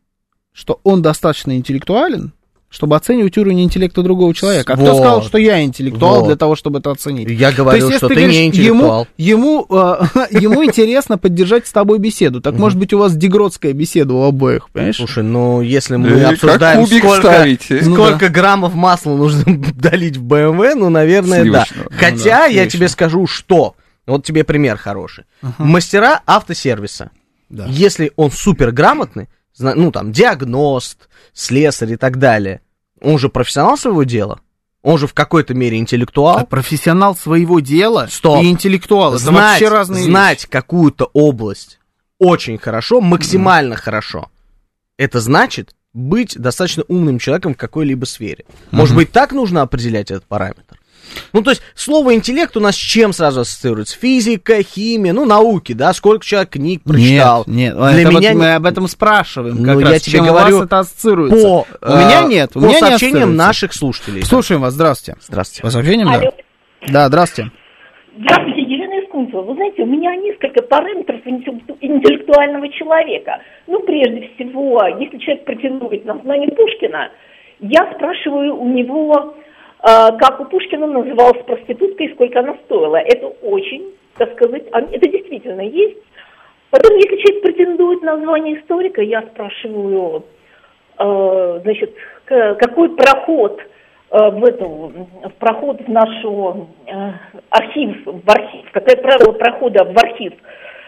что он достаточно интеллектуален, чтобы оценивать уровень интеллекта другого человека? А кто Вот. сказал, что я интеллектуал Вот. для того, чтобы это оценить? Я То говорю, есть, если что ты, говоришь, не интеллектуал. Ему, ему, э, [LAUGHS] ему интересно поддержать с тобой беседу. Так, может быть, у вас дегродская беседа у обоих, понимаешь? Слушай, ну если мы обсуждаем, сколько? Ну граммов масла нужно [LAUGHS] долить в БМВ, ну, наверное, да. Хотя Ну да, я тебе скажу, что... Вот тебе пример хороший. Мастера автосервиса. Если он супер грамотный, ну, там, диагност, слесарь и так далее, он же профессионал своего дела, он же в какой-то мере А интеллектуал. профессионал своего дела Стоп. и интеллектуал. Это знать, вообще разные знать какую-то область очень хорошо, максимально хорошо, это значит быть достаточно умным человеком в какой-либо сфере. Может быть, так нужно определять этот параметр? Ну, то есть, слово интеллект у нас с чем сразу ассоциируется? Физика, химия, ну, науки, да, сколько человек книг прочитал. Нет, нет, Для это вот меня мы не- об этом спрашиваем. Как Ну, раз, я тебе чем у говорю вас это ассоциируется. По, у меня нет, у по меня не сообщениям ассоциируется. наших слушателей. Слушаем вас, здравствуйте. Здравствуйте. По сообщениям, да? Алло. Да, здравствуйте. Здравствуйте, Елена Искунцева. Вы знаете, у меня несколько параметров интеллекту- интеллектуального человека. Ну, прежде всего, если человек претендует на знание Пушкина, я спрашиваю у него, как у Пушкина называлась проститутка и сколько она стоила. Это очень, так сказать, а- это действительно есть. Потом, если человек претендует на звание историка, я спрашиваю, э, значит, какой проход в эту в проход в нашу архив, в архив, какое правило прохода в архив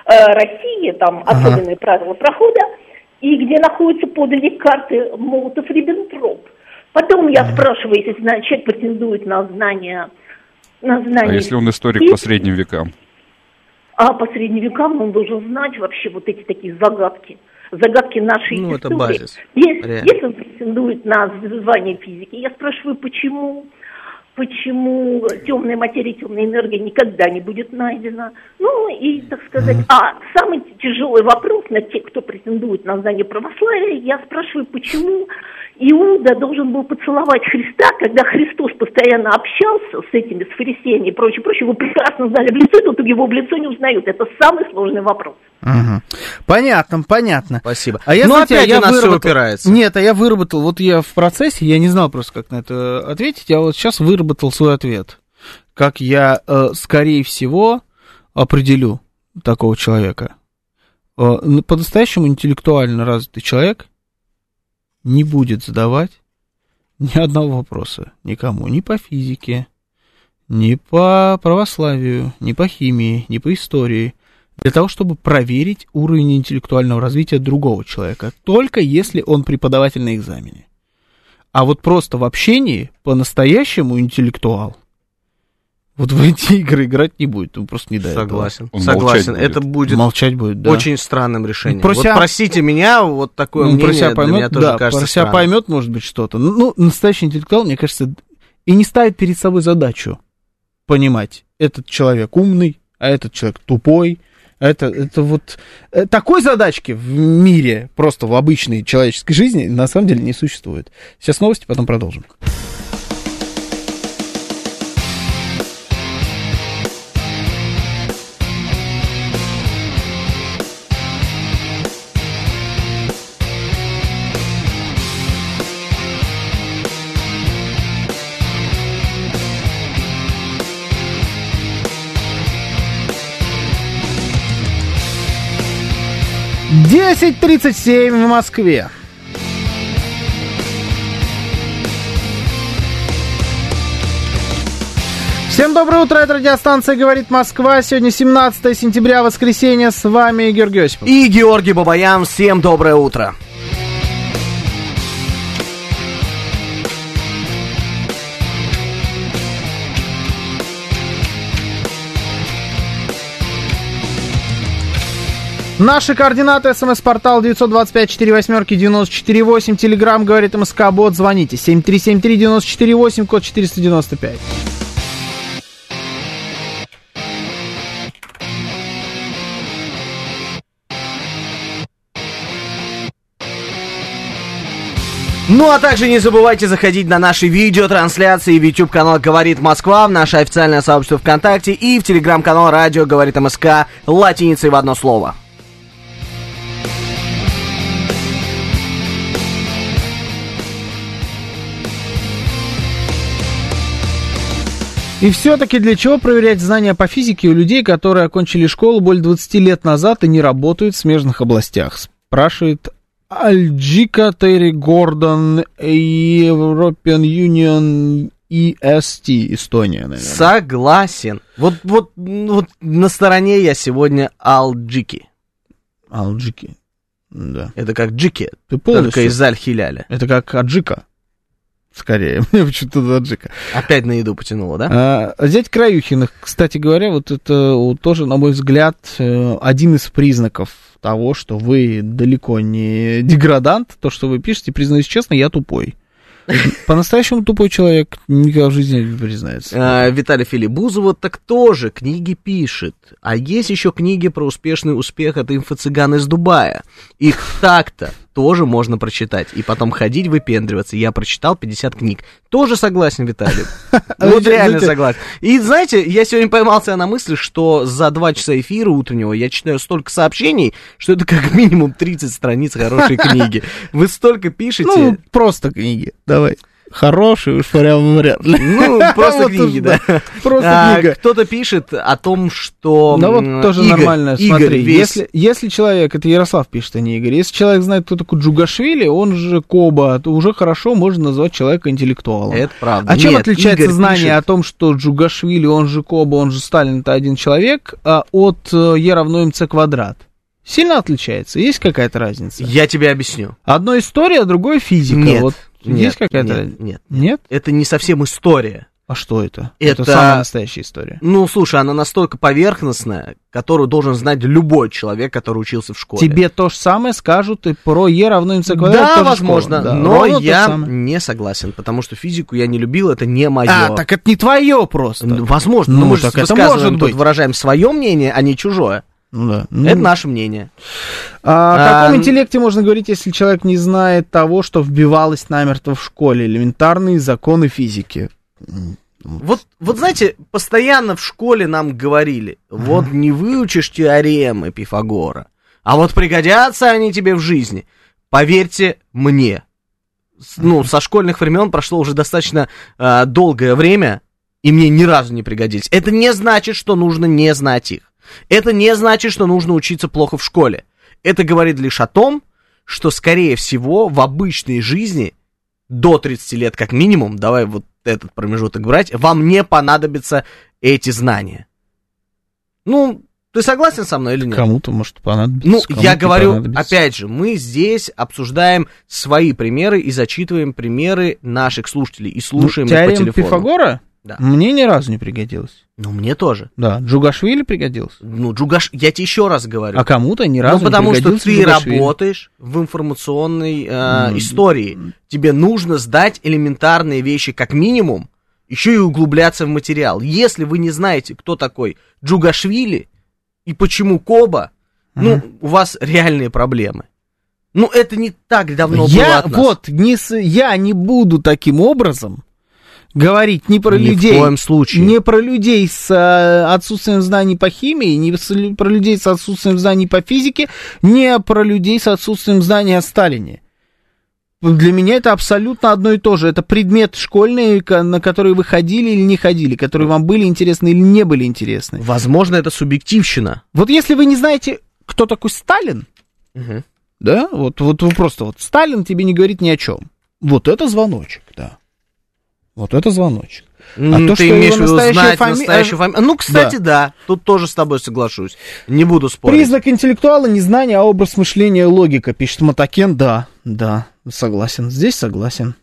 России, там Ага. особенные правила прохода, и где находятся подлинник карты Молотов-Риббентроп. Потом я спрашиваю, если человек претендует на знание, на А знание если он историк и- по средним векам? а по средним векам он должен знать вообще вот эти такие загадки. Загадки нашей Ну, это истории. базис. Если, Реально. если он претендует на звание физики, я спрашиваю, почему, почему темная материя, темная энергия никогда не будет найдена. Ну и, так сказать, а самый тяжелый вопрос на тех, кто претендует на знание православия, я спрашиваю, почему Иуда должен был поцеловать Христа, когда Христос постоянно общался с этими, с фарисеями и прочее, прочее, его прекрасно знали в лицо, и тут его в лицо не узнают. Это самый сложный вопрос. Мгм. Понятно, понятно. Спасибо. А я, Но знаете, опять я у нас все выработал- упирается. Нет, а я выработал, вот я в процессе, я не знал просто, как на это ответить, я вот сейчас выработал свой ответ. Как я, э, скорее всего, определю такого человека. Э, по-настоящему интеллектуально развитый человек не будет задавать ни одного вопроса никому, ни по физике, ни по православию, ни по химии, ни по истории, для того, чтобы проверить уровень интеллектуального развития другого человека, только если он преподаватель на экзамене. А вот просто в общении по-настоящему интеллектуал вот в эти игры играть не будет, он просто не дает. Согласен. Он Согласен. будет. Это будет Молчать будет, да. очень странным решением. Про вот себя- простите меня, вот такое Ну, мнение про себя для поймет, меня тоже да, кажется про себя странным. поймет, может быть, что-то. Ну, ну, настоящий интеллектуал, мне кажется, и не ставит перед собой задачу понимать, этот человек умный, а этот человек тупой. Это, это вот э, такой задачки в мире, просто в обычной человеческой жизни, на самом деле не существует. Сейчас новости, потом продолжим. Десять тридцать семь в Москве. Всем доброе утро, это радиостанция «Говорит Москва». Сегодня 17 сентября, воскресенье. С вами Георгий Осипов. И Георгий Бабаян. Всем доброе утро. Наши координаты. СМС-портал 925-48-94-8. Телеграмм говорит МСК Бот. Звоните. 7373-94-8, код 495. Ну а также не забывайте заходить на наши видеотрансляции в YouTube канал Говорит Москва, в наше официальное сообщество ВКонтакте и в телеграм-канал Радио Говорит МСК латиницей в одно слово. И все-таки для чего проверять знания по физике у людей, которые окончили школу более 20 лет назад и не работают в смежных областях? Спрашивает Альджика Терри Гордон, European Union EST, Эстония, наверное. Согласен. Вот, вот, вот на стороне я сегодня Алджики. Алджики, да. Это как Джики, Ты полностью... только из Аль-Хиляля. Это как Аджика. Скорее, [LAUGHS] мне почему-то Аджика. Опять на еду потянуло, да? А, взять Краюхиных, кстати говоря, вот это вот тоже, на мой взгляд, э, один из признаков того, что вы далеко не [LAUGHS] деградант, то, что вы пишете, признаюсь честно, я тупой. [LAUGHS] По-настоящему тупой человек никогда в жизни не признается. А, Виталий Филибузова так тоже книги пишет. А есть еще книги про успешный успех от инфо-цыган из Дубая. Их так-то тоже можно прочитать. И потом ходить выпендриваться. Я прочитал 50 книг. Тоже согласен, Виталий. [LAUGHS] Вот реально согласен. И знаете, я сегодня поймался на мысли, что за два часа эфира утреннего я читаю столько сообщений, что это как минимум 30 страниц хорошей книги. [LAUGHS] Вы столько пишете. Ну, просто книги, давай. Хорошие уж прям вряд ли. Ну, [LAUGHS] просто книги, да. Просто книга. Кто-то пишет о том, что... Ну вот тоже нормально, смотри. Если, если человек, это Ярослав пишет, а не Игорь, если человек знает, кто такой Джугашвили, он же Коба, то уже хорошо можно назвать человека интеллектуалом. Это правда. А чем отличается знание о том, что Джугашвили, он же Коба, он же Сталин, это один человек, а от Е равно МЦ квадрат? Сильно отличается? Есть какая-то разница? Я тебе объясню. Одно история, другое физика. Нет. Вот Нет, есть какая-то... Нет, нет. Нет? Это не совсем история. А что это? Это- самая настоящая история. Ну, слушай, она настолько поверхностная, которую должен знать любой человек, который учился в школе. Тебе то же самое скажут и про Е равно МЦ квадрат. Да, возможно, да. но же я не согласен, потому что физику я не любил, это не мое. А, так это не твое просто. Возможно, Ну, но мы же так это высказываем может быть. выражаем свое мнение, а не чужое. Ну да. Ну, Это наше мнение. а, о каком А, интеллекте можно говорить, если человек не знает того, что вбивалось намертво в школе? Элементарные законы физики. Вот, вот знаете, постоянно в школе нам говорили, вот не выучишь теоремы Пифагора, а вот пригодятся они тебе в жизни. Поверьте мне, ну, со школьных времен прошло уже достаточно а, долгое время, и мне ни разу не пригодились. Это не значит, что нужно не знать их. Это не значит, что нужно учиться плохо в школе. Это говорит лишь о том, что, скорее всего, в обычной жизни до 30 лет как минимум, давай вот этот промежуток брать, вам не понадобятся эти знания. Ну, ты согласен со мной или нет? Кому-то может понадобиться. Ну, я говорю, понадобится. опять же, мы здесь обсуждаем свои примеры и зачитываем примеры наших слушателей и слушаем Ну, их по телефону. Пифагора Да. мне ни разу не пригодилась. Ну, мне тоже. Да, Джугашвили пригодился. Ну, Джугаш, я тебе еще раз говорю. А кому-то ни разу ну, потому не что пригодился ты работаешь в информационной э, Ну, истории. Тебе нужно сдать элементарные вещи как минимум, еще и углубляться в материал. Если вы не знаете, кто такой Джугашвили и почему Коба, ну, у вас реальные проблемы. Ну, это не так давно было Я от нас. вот не я не буду таким образом говорить не про Ни в людей, коем случае. не про людей с э, отсутствием знаний по химии, не про людей с отсутствием знаний по физике, не про людей с отсутствием знаний о Сталине. Для меня это абсолютно одно и то же. Это предмет школьный, ко- на который вы ходили или не ходили, которые вам были интересны или не были интересны. Возможно, это субъективщина. Вот если вы не знаете, кто такой Сталин, Мгм. да, вот, вот вы просто вот Сталин тебе не говорит ни о чем. Вот это звоночек, да. Вот это звоночек. А то, ты что его имеешь в виду знать фами- настоящую фамилию? Ну, кстати, да. Тут тоже с тобой соглашусь. Не буду спорить. Признак интеллектуала незнание, а образ мышления логика, пишет Матакен. Да, да, согласен. Здесь согласен.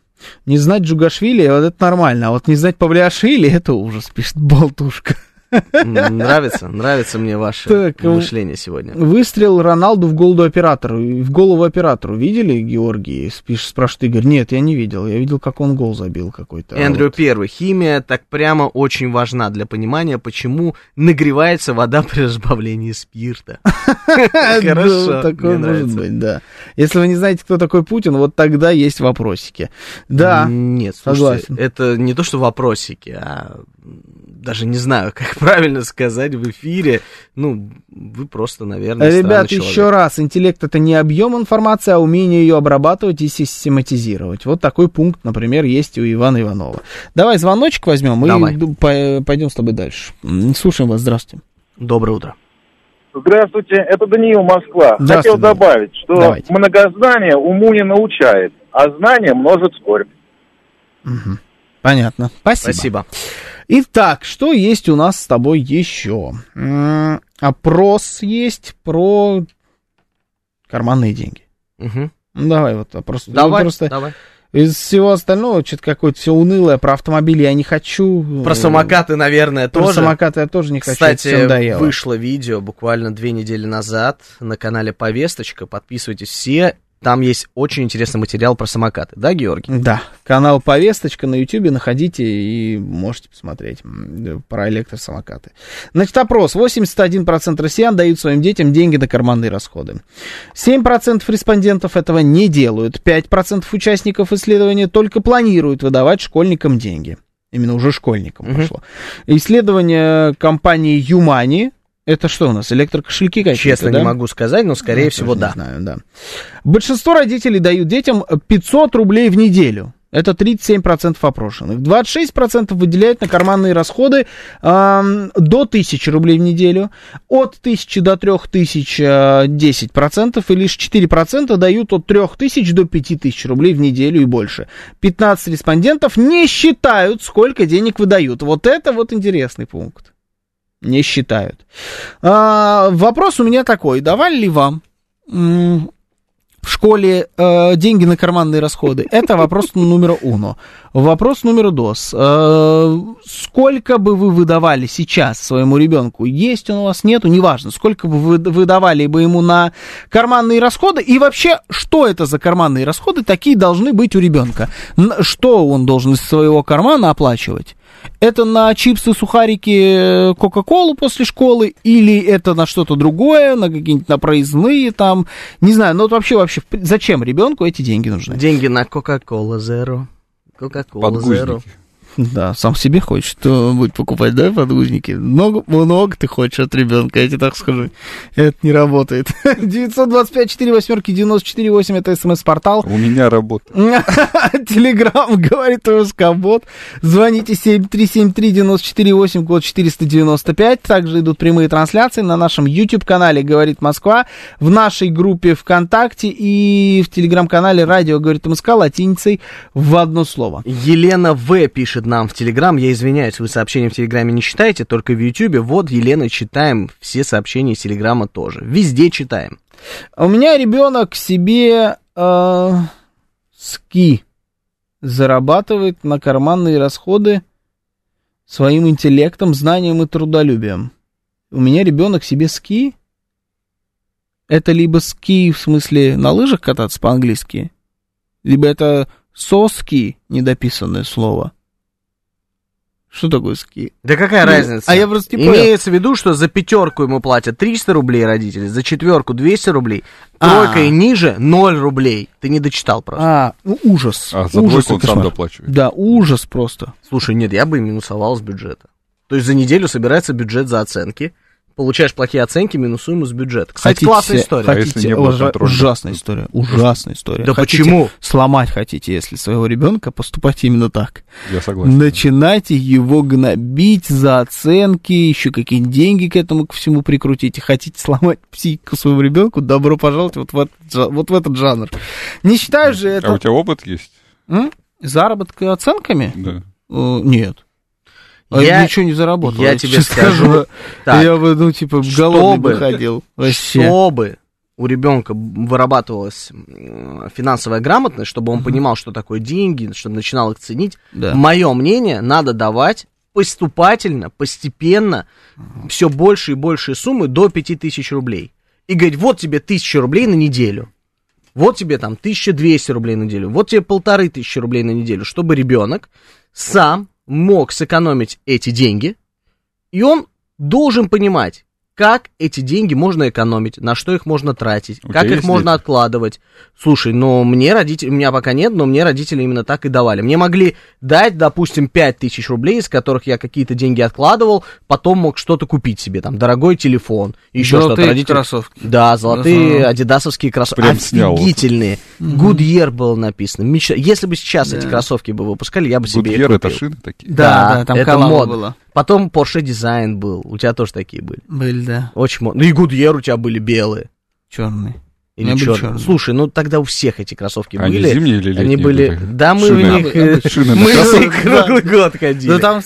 Не знать Джугашвили, вот это нормально. А вот не знать Павлиашвили, это ужас, пишет Болтушка. Нравится, нравится мне ваше Так, э, мышление сегодня. Выстрел Роналду в голову оператору. В голову оператору. Видели, Георгий? Пишет, спрашивает Игорь. Нет, я не видел. Я видел, как он гол забил какой-то. Эндрю вот- первый. Химия так прямо очень важна для понимания, почему нагревается вода при разбавлении спирта. [LAUGHS] Хорошо, Да, такое может быть, да. Если вы не знаете, кто такой Путин, вот тогда есть вопросики. Да, Нет, согласен. это не то, что вопросики, а даже не знаю, [LAUGHS] как правильно сказать в эфире. Ну, вы просто, наверное, Ребят, еще человек. раз, интеллект это не объем информации, а умение ее обрабатывать и систематизировать. Вот такой пункт, например, есть у Ивана Иванова. Давай звоночек возьмем Давай. и пойдем с тобой дальше. Слушаем вас, здравствуйте. Доброе утро. Здравствуйте, это Даниил Москва. Хотел добавить, что Давайте. многознание уму не научает, а знание множит скорбь. Мгм. Понятно. Спасибо. Спасибо. Итак, что есть у нас с тобой еще? Опрос есть про карманные деньги. Ну, давай вот опрос. Давай, просто давай. из всего остального что-то какое-то все унылое. Про автомобили я не хочу. Про самокаты, наверное, Про тоже. самокаты я тоже не хочу. Кстати, вышло видео буквально две недели назад на канале Повесточка. Подписывайтесь все. Там есть очень интересный материал про самокаты. Да, Георгий? Да, канал Повесточка на Ютубе находите и можете посмотреть м, про электросамокаты. Значит, опрос. 81% россиян дают своим детям деньги на карманные расходы. 7% респондентов этого не делают. 5% участников исследования только планируют выдавать школьникам деньги. Именно уже школьникам Мгм. пошло. Исследование компании Юмани. Это что у нас, электрокошельки какие-то, Честно, да? не могу сказать, но, скорее Я всего, да. Знаю, да. Большинство родителей дают детям 500 рублей в неделю. Это 37% опрошенных. 26% выделяют на карманные расходы ам, до 1000 рублей в неделю. От 1000 до 3000 а, 10%. И лишь 4% дают от 3000 до 5000 рублей в неделю и больше. 15 респондентов не считают, сколько денег выдают. Вот это вот интересный пункт. Не считают. А, вопрос у меня такой. Давали ли вам в школе э, деньги на карманные расходы? Это вопрос номер уно. Вопрос номер dos. Э, сколько бы вы выдавали сейчас своему ребенку? Есть он у вас, нету, неважно. Сколько бы вы выдавали бы ему на карманные расходы? И вообще, что это за карманные расходы такие должны быть у ребенка? Что он должен из своего кармана оплачивать? Это на чипсы, сухарики, э, Кока-Колу после школы, или это на что-то другое, на какие-нибудь на проездные там, не знаю, ну вот вообще, вообще, зачем ребенку эти деньги нужны? Деньги на Coca-Cola Zero. Coca-Cola Zero. Да, сам себе хочет будет покупать, да, подгузники? Много, много ты хочешь от ребенка, я тебе так скажу. Это не работает. [LAUGHS] 925 4 восьмерки 94 8 это смс-портал. У меня работа. [LAUGHS] Телеграм говорит МСК-бот. Звоните 7373-94-8, код 495. Также идут прямые трансляции на нашем YouTube-канале «Говорит Москва», в нашей группе ВКонтакте и в Телеграм-канале «Радио говорит МСК» латиницей в одно слово. Елена В. пишет нам в Телеграм. Я извиняюсь, вы сообщения в Телеграме не читаете, только в Ютубе. Вот, Елена, читаем все сообщения из Телеграма тоже. Везде читаем. А У меня ребенок себе э, ски зарабатывает на карманные расходы своим интеллектом, знанием и трудолюбием. У меня ребенок себе ски. Это либо ски в смысле на лыжах кататься по-английски, либо это соски, недописанное слово. Что такое ски? Да какая Ну, разница? а я просто не понял. Имеется в виду, что за пятерку ему платят 300 рублей родители, за четверку 200 рублей, А. тройка и ниже 0 рублей. Ты не дочитал просто. А, ну ужас. А за ужас он сам доплачивает. Да, ужас просто. Слушай, нет, я бы минусовал с бюджета. То есть за неделю собирается бюджет за оценки, получаешь плохие оценки, минусуем из бюджета. Кстати, классная история. А Хотите, не ужа- контроля? ужасная история, ужасная история. Да Хотите почему? Сломать хотите, если своего ребенка, поступать именно так. Я согласен. Начинайте его гнобить за оценки, еще какие-нибудь деньги к этому ко всему прикрутите. Хотите сломать психику своему ребенку, добро пожаловать вот в этот, вот в этот жанр. Не считаю же А у это тебя опыт есть? м? заработка оценками. Да. Э, Нет. А Я- ничего не заработал. я тебе честно скажу, так, я бы, ну, типа, голодный чтобы- бы ходил. Вообще. Чтобы у ребенка вырабатывалась финансовая грамотность, чтобы он понимал, что такое деньги, чтобы начинал их ценить, Да. мое мнение, надо давать поступательно, постепенно, все больше и большие суммы до 5000 рублей. И говорить, вот тебе 1000 рублей на неделю. Вот тебе там 1200 рублей на неделю, вот тебе полторы тысячи рублей на неделю, чтобы ребенок сам мог сэкономить эти деньги, и он должен понимать, как эти деньги можно экономить, на что их можно тратить, У как их можно дети? откладывать. Слушай, ну мне родители, у меня пока нет, но мне родители именно так и давали. Мне могли дать, допустим, 5000 рублей, из которых я какие-то деньги откладывал, потом мог что-то купить себе, там, дорогой телефон, еще что-то. Золотые Родители- кроссовки. Да, золотые Ага. адидасовские кроссовки. Прям. Офигительные. Goodyear было написано. Мечта. Если бы сейчас эти Да. кроссовки бы выпускали, я бы себе их Гудьер это купил. шины такие. Да, да, там это коллаба модно. Потом Porsche Design был. У тебя тоже такие были. Были, да. Очень модно. Ну и Goodyear у тебя были белые. Черные. Или черные. Слушай, ну тогда у всех эти кроссовки Они были. зимние или Они летние были. были? Да, мы Шины. в них. э. Шины на Мы в кроссовках. них [LAUGHS] круглый год ходили. Ну там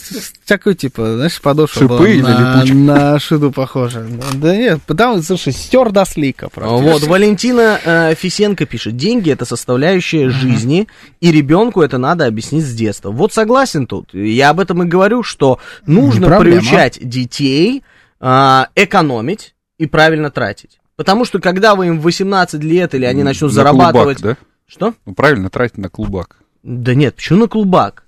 такой, типа, знаешь, подошва Шипы была или на, липучка? на шину похожа. Да нет, там, слушай, стер до слика. Вот, Валентина э, Фисенко пишет, деньги это составляющая жизни, и ребенку это надо объяснить с детства. Вот согласен тут. Я об этом и говорю, что нужно приучать детей а, экономить и правильно тратить. Потому что когда вы им в 18 лет или они начнут На зарабатывать... клубак, да? Что? Ну, правильно тратить на клубак. Да нет, почему на клубак?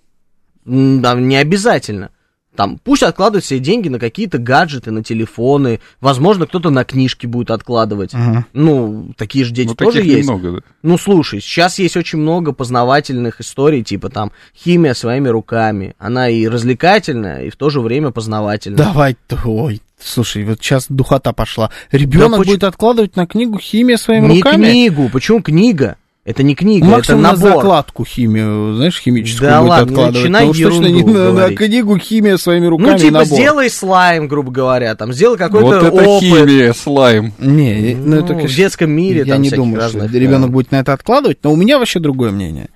Да, не обязательно. Там, пусть откладывают все деньги на какие-то гаджеты, на телефоны. Возможно, кто-то на книжки будет откладывать. Мгм. Ну, такие же дети Ну, тоже есть. немного, да. Ну, слушай, сейчас есть очень много познавательных историй, типа там химия своими руками. Она и развлекательная, и в то же время познавательная. Давай, ой, слушай, вот сейчас духота пошла. Ребенок поч- будет откладывать на книгу химия своими Не руками? книгу. Почему книга? Это не книга, Максимум это на набор. закладку химию, знаешь, химическую Да будет ладно, не откладывать. начинай уж точно не на, на книгу химия своими руками Ну, типа, набор. сделай слайм, грубо говоря, там, сделай какой-то Вот это опыт. химия, слайм. Не, ну, это, Ну, конечно, в детском мире я там не думаю, разных, что ребенок да. будет на это откладывать, но у меня вообще другое мнение.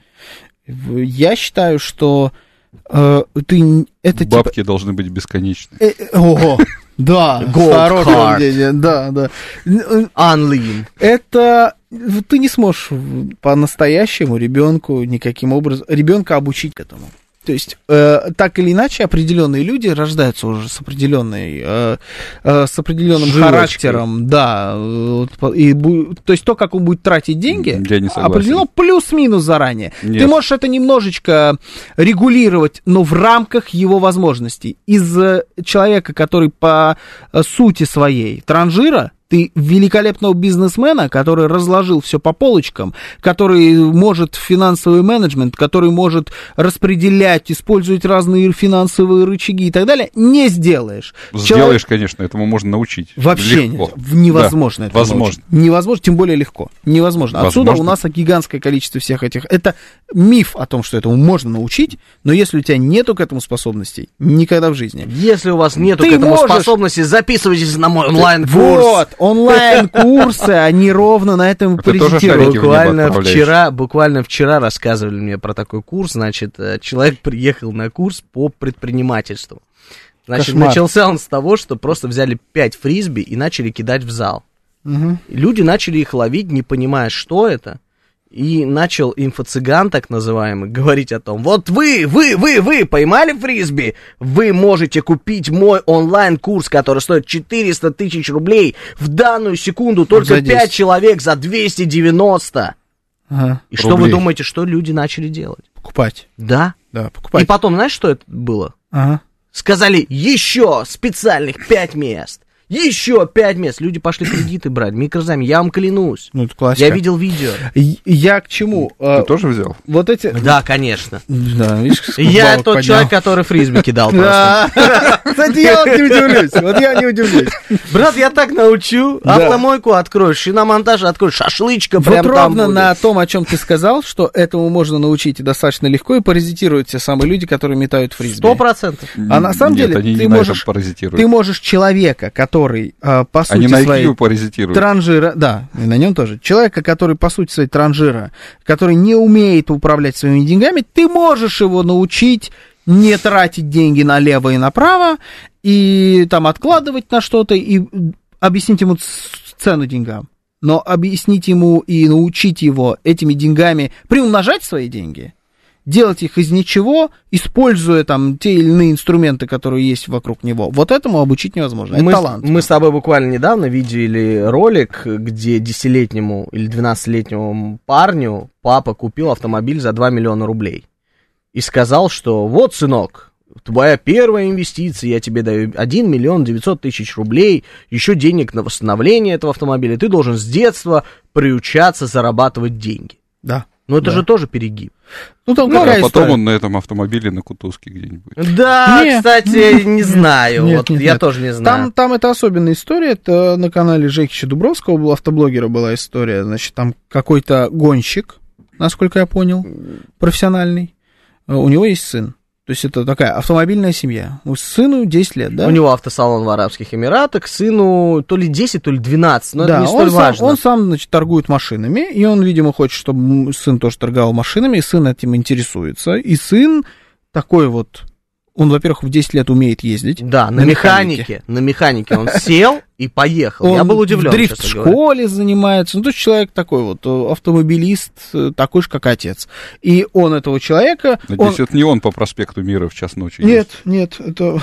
Я считаю, что э, ты это типа... Бабки должны быть бесконечны. э, э, Ого, да, Gold хорошее мнение, да, да. Э, Unlean. Это ты не сможешь по-настоящему ребенку никаким образом ребенка обучить этому. То есть, э, так или иначе, определенные люди рождаются уже с определенной, э, э, с определенным Жилочкой. характером, да. и то есть то, как он будет тратить деньги, определено плюс-минус заранее. Нет. Ты можешь это немножечко регулировать, но в рамках его возможностей. Из э, человека, который по э, сути своей транжира, ты великолепного бизнесмена, который разложил все по полочкам, который может финансовый менеджмент, который может распределять, использовать разные финансовые рычаги и так далее, не сделаешь. Сделаешь, конечно, этому можно научить. Вообще Легко. нет. Невозможно Да, это возможно. научить. Невозможно, тем более легко. Невозможно. Отсюда Возможно. у нас гигантское количество всех этих. Это миф о том, что этому можно научить, но если у тебя нету к этому способностей, никогда в жизни. Если у вас нету Ты к этому можешь- способности, записывайтесь на мой онлайн-курс. Вот, онлайн-курсы, они ровно на этом небо Буквально вчера, буквально вчера рассказывали мне про такой курс. Значит, э, человек приехал на курс по предпринимательству. Значит, Кошмар. начался он с того, что просто взяли пять фрисби и начали кидать в зал. И Люди начали их ловить, не понимая, что это. И начал инфо-цыган, так называемый, говорить о том, вот вы, вы, вы, вы поймали фрисби, вы можете купить мой онлайн-курс, который стоит 400 тысяч рублей в данную секунду, только За 10. 5 человек за 290. Ага. И что вы Рублей. думаете, что люди начали делать? Покупать. Да. Да, И покупать. потом, знаешь, что это было? Ага. Сказали, еще специальных 5 мест. Еще 5 мест. Люди пошли кредиты брать, микрозайм, я вам клянусь. Ну, это классика. Я видел видео. Я к чему? Э, Ты тоже взял? Вот эти... Да, конечно. Да, видишь, Я тот поднял. человек, который фрисби кидал просто. [LAUGHS] Кстати, я вот не удивлюсь. Вот я не удивлюсь. Брат, я так научу. Автомойку откроешь, шиномонтаж откроешь, шашлычка Вот прям там ровно на том, о чем ты сказал, что этому можно научить достаточно легко, и паразитируют те самые люди, которые метают фрисби. Сто процентов. А на самом деле ты можешь-. Ты можешь человека, который э, по сути Они на своей IQ паразитируют. транжира, да, и на нем тоже. Человека, который по сути своей транжира, который не умеет управлять своими деньгами, ты можешь его научить не тратить деньги налево и направо, и там откладывать на что-то, и объяснить ему цену деньгам. Но объяснить ему и научить его этими деньгами приумножать свои деньги, делать их из ничего, используя там те или иные инструменты, которые есть вокруг него. Вот этому обучить невозможно. Это мы, талант. мы с тобой буквально недавно видели ролик, где 10-летнему или 12-летнему парню папа купил автомобиль за 2 миллиона рублей. И сказал, что вот, сынок, твоя первая инвестиция, я тебе даю 1 миллион 900 тысяч рублей, еще денег на восстановление этого автомобиля. Ты должен с детства приучаться зарабатывать деньги. Да. Но это Да. же тоже перегиб. Ну, там а какая потом история? он на этом автомобиле на Кутузке где-нибудь. Да, Не. кстати, не знаю. Нет, вот нет, я нет. тоже не знаю. Там, там это особенная история. Это на канале Жекича Дубровского, был автоблогера была история. Значит, там какой-то гонщик, насколько я понял, профессиональный. Э, У него есть сын. То есть это такая автомобильная семья. У сыну 10 лет, да? У него автосалон в Арабских Эмиратах, сыну то ли 10, то ли 12, но да, это не столь он, сам, важно. он сам, значит, торгует машинами, и он, видимо, хочет, чтобы сын тоже торговал машинами, и сын этим интересуется. И сын такой вот, он, во-первых, в 10 лет умеет ездить. Да, на, механике. На механике он сел и поехал. Он Я был удивлен. дрифт в честно говоря. школе занимается. Ну, то есть человек такой вот, э, автомобилист, э, такой же, как отец. И он этого человека... он- Надеюсь, это не он по проспекту Мира в час ночи. Нет, нет, это...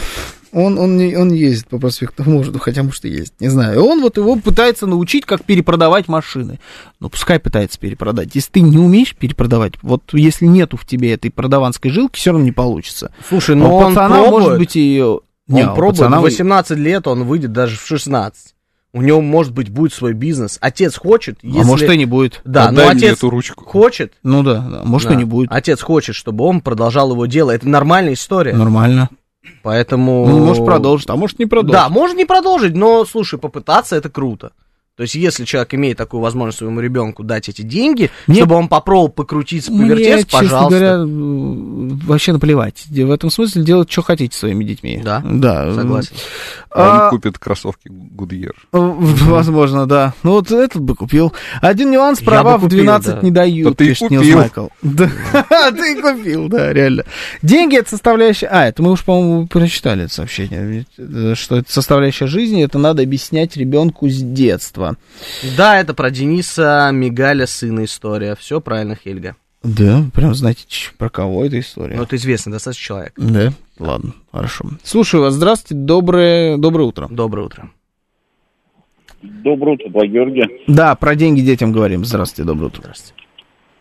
Он, он, не, он ездит по проспекту, может, ну, хотя, может, и ездит, не знаю. И он вот его пытается научить, как перепродавать машины. Ну, пускай пытается перепродать. Если ты не умеешь перепродавать, вот если нету в тебе этой продаванской жилки, все равно не получится. Слушай, А ну у он пацана, пробует. может быть, и... Он Не, а у пробует. пацана- В 18 лет он выйдет даже в 16. У него, может быть, будет свой бизнес. Отец хочет, если... А может, и не будет. Да, Отдай но мне отец эту ручку. хочет. Ну да, да, может, Да. и не будет. Отец хочет, чтобы он продолжал его дело. Это нормальная история. Нормально. Поэтому... Ну, может, продолжить, а может, не продолжить. Да, можно не продолжить, но, слушай, попытаться это круто. То есть, если человек имеет такую возможность своему ребенку дать эти деньги, Мне- чтобы он попробовал покрутиться, Мне, повертеться, честно пожалуйста. говоря, м, вообще наплевать. В этом смысле делать, что хотите своими детьми. Да, Да. согласен. А, Он купит кроссовки Гудьер. Возможно, да. Ну вот этот бы купил. Один нюанс, права в купил, 12 да. не дают, Да ты пишет купил. Майкл. Да, [LAUGHS] ты и купил, да, реально. Деньги это составляющая... А, это мы уж, по-моему, прочитали это сообщение. Э, Что это составляющая жизни, это надо объяснять ребенку с детства. Да, это про Дениса Мигаля, сына история. Все правильно, Хельга. Да, прям знаете, про кого эта история. Ну, это известный достаточно человек. Да, ладно, хорошо. Слушаю вас, здравствуйте, доброе, доброе утро. Доброе утро. Доброе утро, два Георгия. Да, про деньги детям говорим. Здравствуйте, доброе утро. Здравствуйте.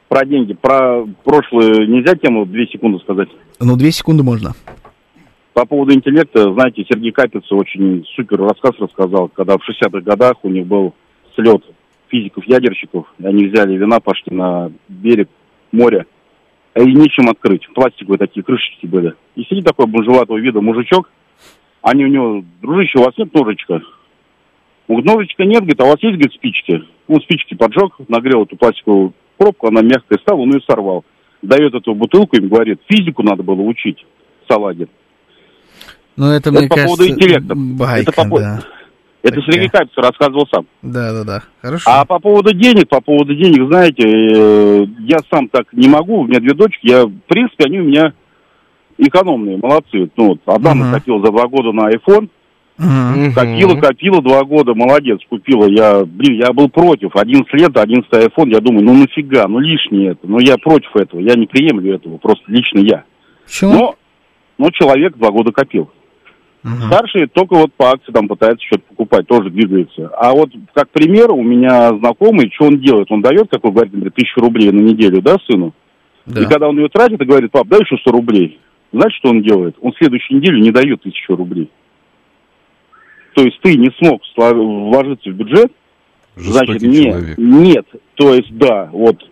Про деньги. Про прошлую нельзя тему две секунды сказать? Ну, две секунды можно. По поводу интеллекта, знаете, Сергей Капица очень супер рассказ рассказал, когда в 60-х годах у них был слет физиков-ядерщиков, и они взяли вина, пошли на берег моря, и нечем открыть. Пластиковые такие крышечки были. И сидит такой бомжеватого вида мужичок, они у него, дружище, у вас нет ножичка? Он говорит, ножичка нет, говорит, а у вас есть, говорит, спички? Он спички поджег, нагрел эту пластиковую пробку, она мягкая стала, он ее сорвал. Дает эту бутылку, им говорит, физику надо было учить в. Ну, это, Это мне по кажется, поводу интеллекта. байка, Это по поводу- да. Это Такая. Сергей Капица рассказывал сам. Да, да, да. Хорошо. А по поводу денег, по поводу денег, знаете, э, я сам так не могу, у меня две дочки, я, в принципе, они у меня экономные, молодцы. Ну, вот, одна Мгм. накопила за два года на iPhone, Мгм. копила, копила два года, молодец, купила. Я, блин, я был против, 11 лет, 11 iPhone, я думаю, ну нафига, ну лишнее это, ну я против этого, я не приемлю этого, просто лично я. Почему? Но, но человек два года копил. Мгм. Старший только вот по акции там пытается что-то покупать, тоже двигается. А вот как пример у меня знакомый, что он делает? Он дает, как вы говорите, например, тысячу рублей на неделю, да, сыну? Да. И когда он ее тратит и говорит, пап, дай еще 100 рублей. Знаешь, что он делает? Он в следующую неделю не дает тысячу рублей. То есть ты не смог вложиться в бюджет, значит, Жестокий не, человек. нет. То есть, да, вот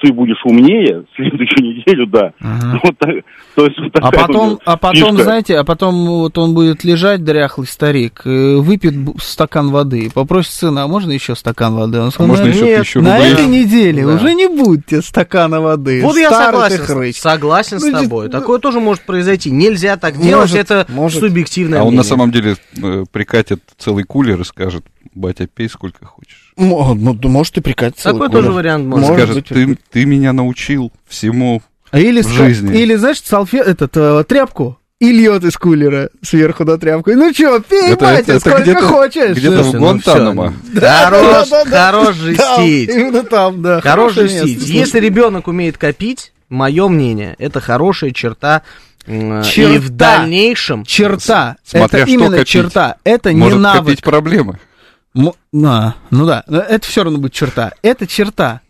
ты будешь умнее, в следующую неделю, да. Мгм. Вот так- то есть, вот А потом, а потом, фишка. знаете, а потом вот он будет лежать, дряхлый старик, э, выпьет стакан воды, попросит сына, а можно еще стакан воды? Он скажет, можно «Ну, еще нет, тысячу на рублей?» этой неделе Да. уже не будет тебе стакана воды. Вот я согласен, с- хрыч. согласен с Ну, тобой. ну, Такое тоже может произойти. Нельзя так делать, Может, это может. субъективное А он на мнение. самом деле э, прикатит целый кулер и скажет, батя, пей сколько хочешь. Мо- ну, да, может и прикатить целый Такой тоже вариант может Может скажет, быть, ты, ты меня научил всему, Или, в жизни. или знаешь, салфе... этот, э, тряпку и льет из кулера сверху на тряпку. Ну чё, пей, Это- батя, это- это сколько где-то- хочешь. где-то в ну Гуантанамо. всё. Хорош, Да, да, да. хорош Там, жестить. именно там, да. Хорош место, жестить. Если ребенок умеет копить, мое мнение, это хорошая черта. И Черта. в дальнейшем... Черта. Смотря это что именно копить. черта. Это не Может навык. копить проблемы. Мо- на, ну да, но это все равно будет черта. Это черта.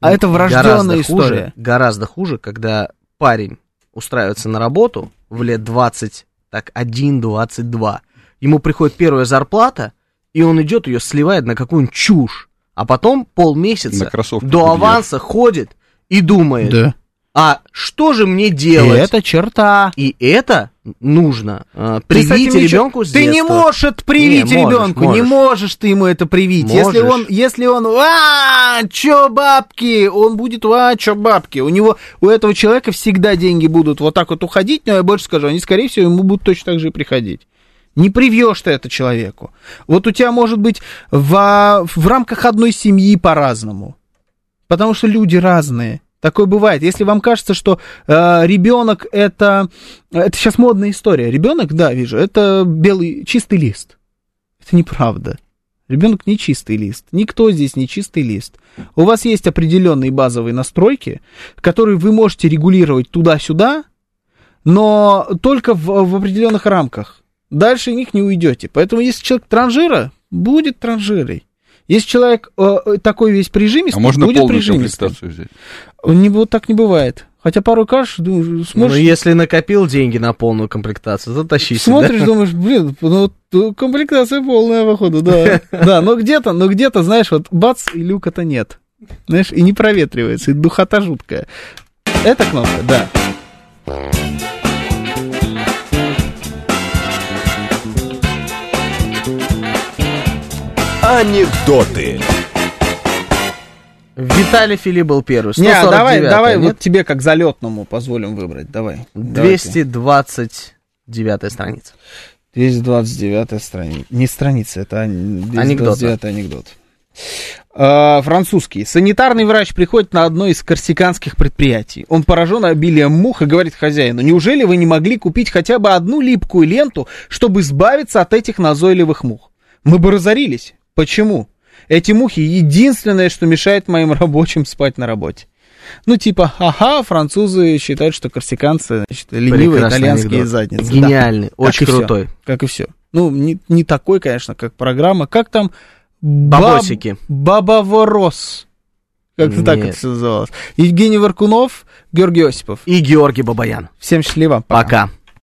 А это Гораздо врожденная хуже, история. Гораздо хуже, когда парень устраивается на работу в лет 20, так, 1-22. Ему приходит первая зарплата, и он идет ее сливает на какую-нибудь чушь. А потом полмесяца до аванса ходит и думает, Да. а что же мне И делать? это черта. И это нужно э, привить ребенку с Ты не детства. можешь это привить Не, можешь, ребенку, не можешь. можешь ты ему это привить. Если Можешь. он, если он, а, чё бабки, он будет, а, чё бабки. У него, у этого человека всегда деньги будут вот так вот уходить, но я больше скажу, они, скорее всего, ему будут точно так же и приходить. Не привьешь ты это человеку. Вот у тебя может быть в, в рамках одной семьи по-разному. Потому что люди разные. Такое бывает. Если вам кажется, что э, ребенок это... Это сейчас модная история. Ребенок, да, вижу, это белый, чистый лист. Это неправда. Ребенок не чистый лист. Никто здесь не чистый лист. У вас есть определенные базовые настройки, которые вы можете регулировать туда-сюда, но только в, в определенных рамках. Дальше них не уйдете. Поэтому если человек транжира, будет транжирой. Если человек э, э, такой весь прижимистый, А можно будет комплектацию взять? Не, вот так не бывает. Хотя порой кажешь, думаешь, Ну, сможешь, если накопил деньги на полную комплектацию, то тащись. смотришь, да? думаешь, блин, ну э, комплектация полная, походу, да. [LAUGHS] Да, но где-то, но где-то, знаешь, вот бац, и люка-то нет. Знаешь, и не проветривается, и духота жуткая. Эта кнопка, да. Анекдоты. Виталий Филипп был первый. Не, а давай, 149-я, давай нет? вот тебе как залетному позволим выбрать, давай. 229 страница. 229 страница. Не страница, это ан- Анекдот, 229 анекдот. А, французский. Санитарный врач приходит на одно из корсиканских предприятий. Он поражен обилием мух и говорит хозяину, неужели вы не могли купить хотя бы одну липкую ленту, чтобы избавиться от этих назойливых мух? Мы бы разорились. Почему? Эти мухи единственное, что мешает моим рабочим спать на работе. Ну, типа, ага, французы считают, что корсиканцы значит, ленивые Прекрасный итальянские анекдот. задницы. Да. Гениальный, Как очень всё. крутой. Как и все. Ну, не, не такой, конечно, как программа. Как там? Бабосики. Баб, Бабоворос. Как-то так это все называлось. Евгений Варкунов, Георгий Осипов. И Георгий Бабаян. Всем счастливо. Пока.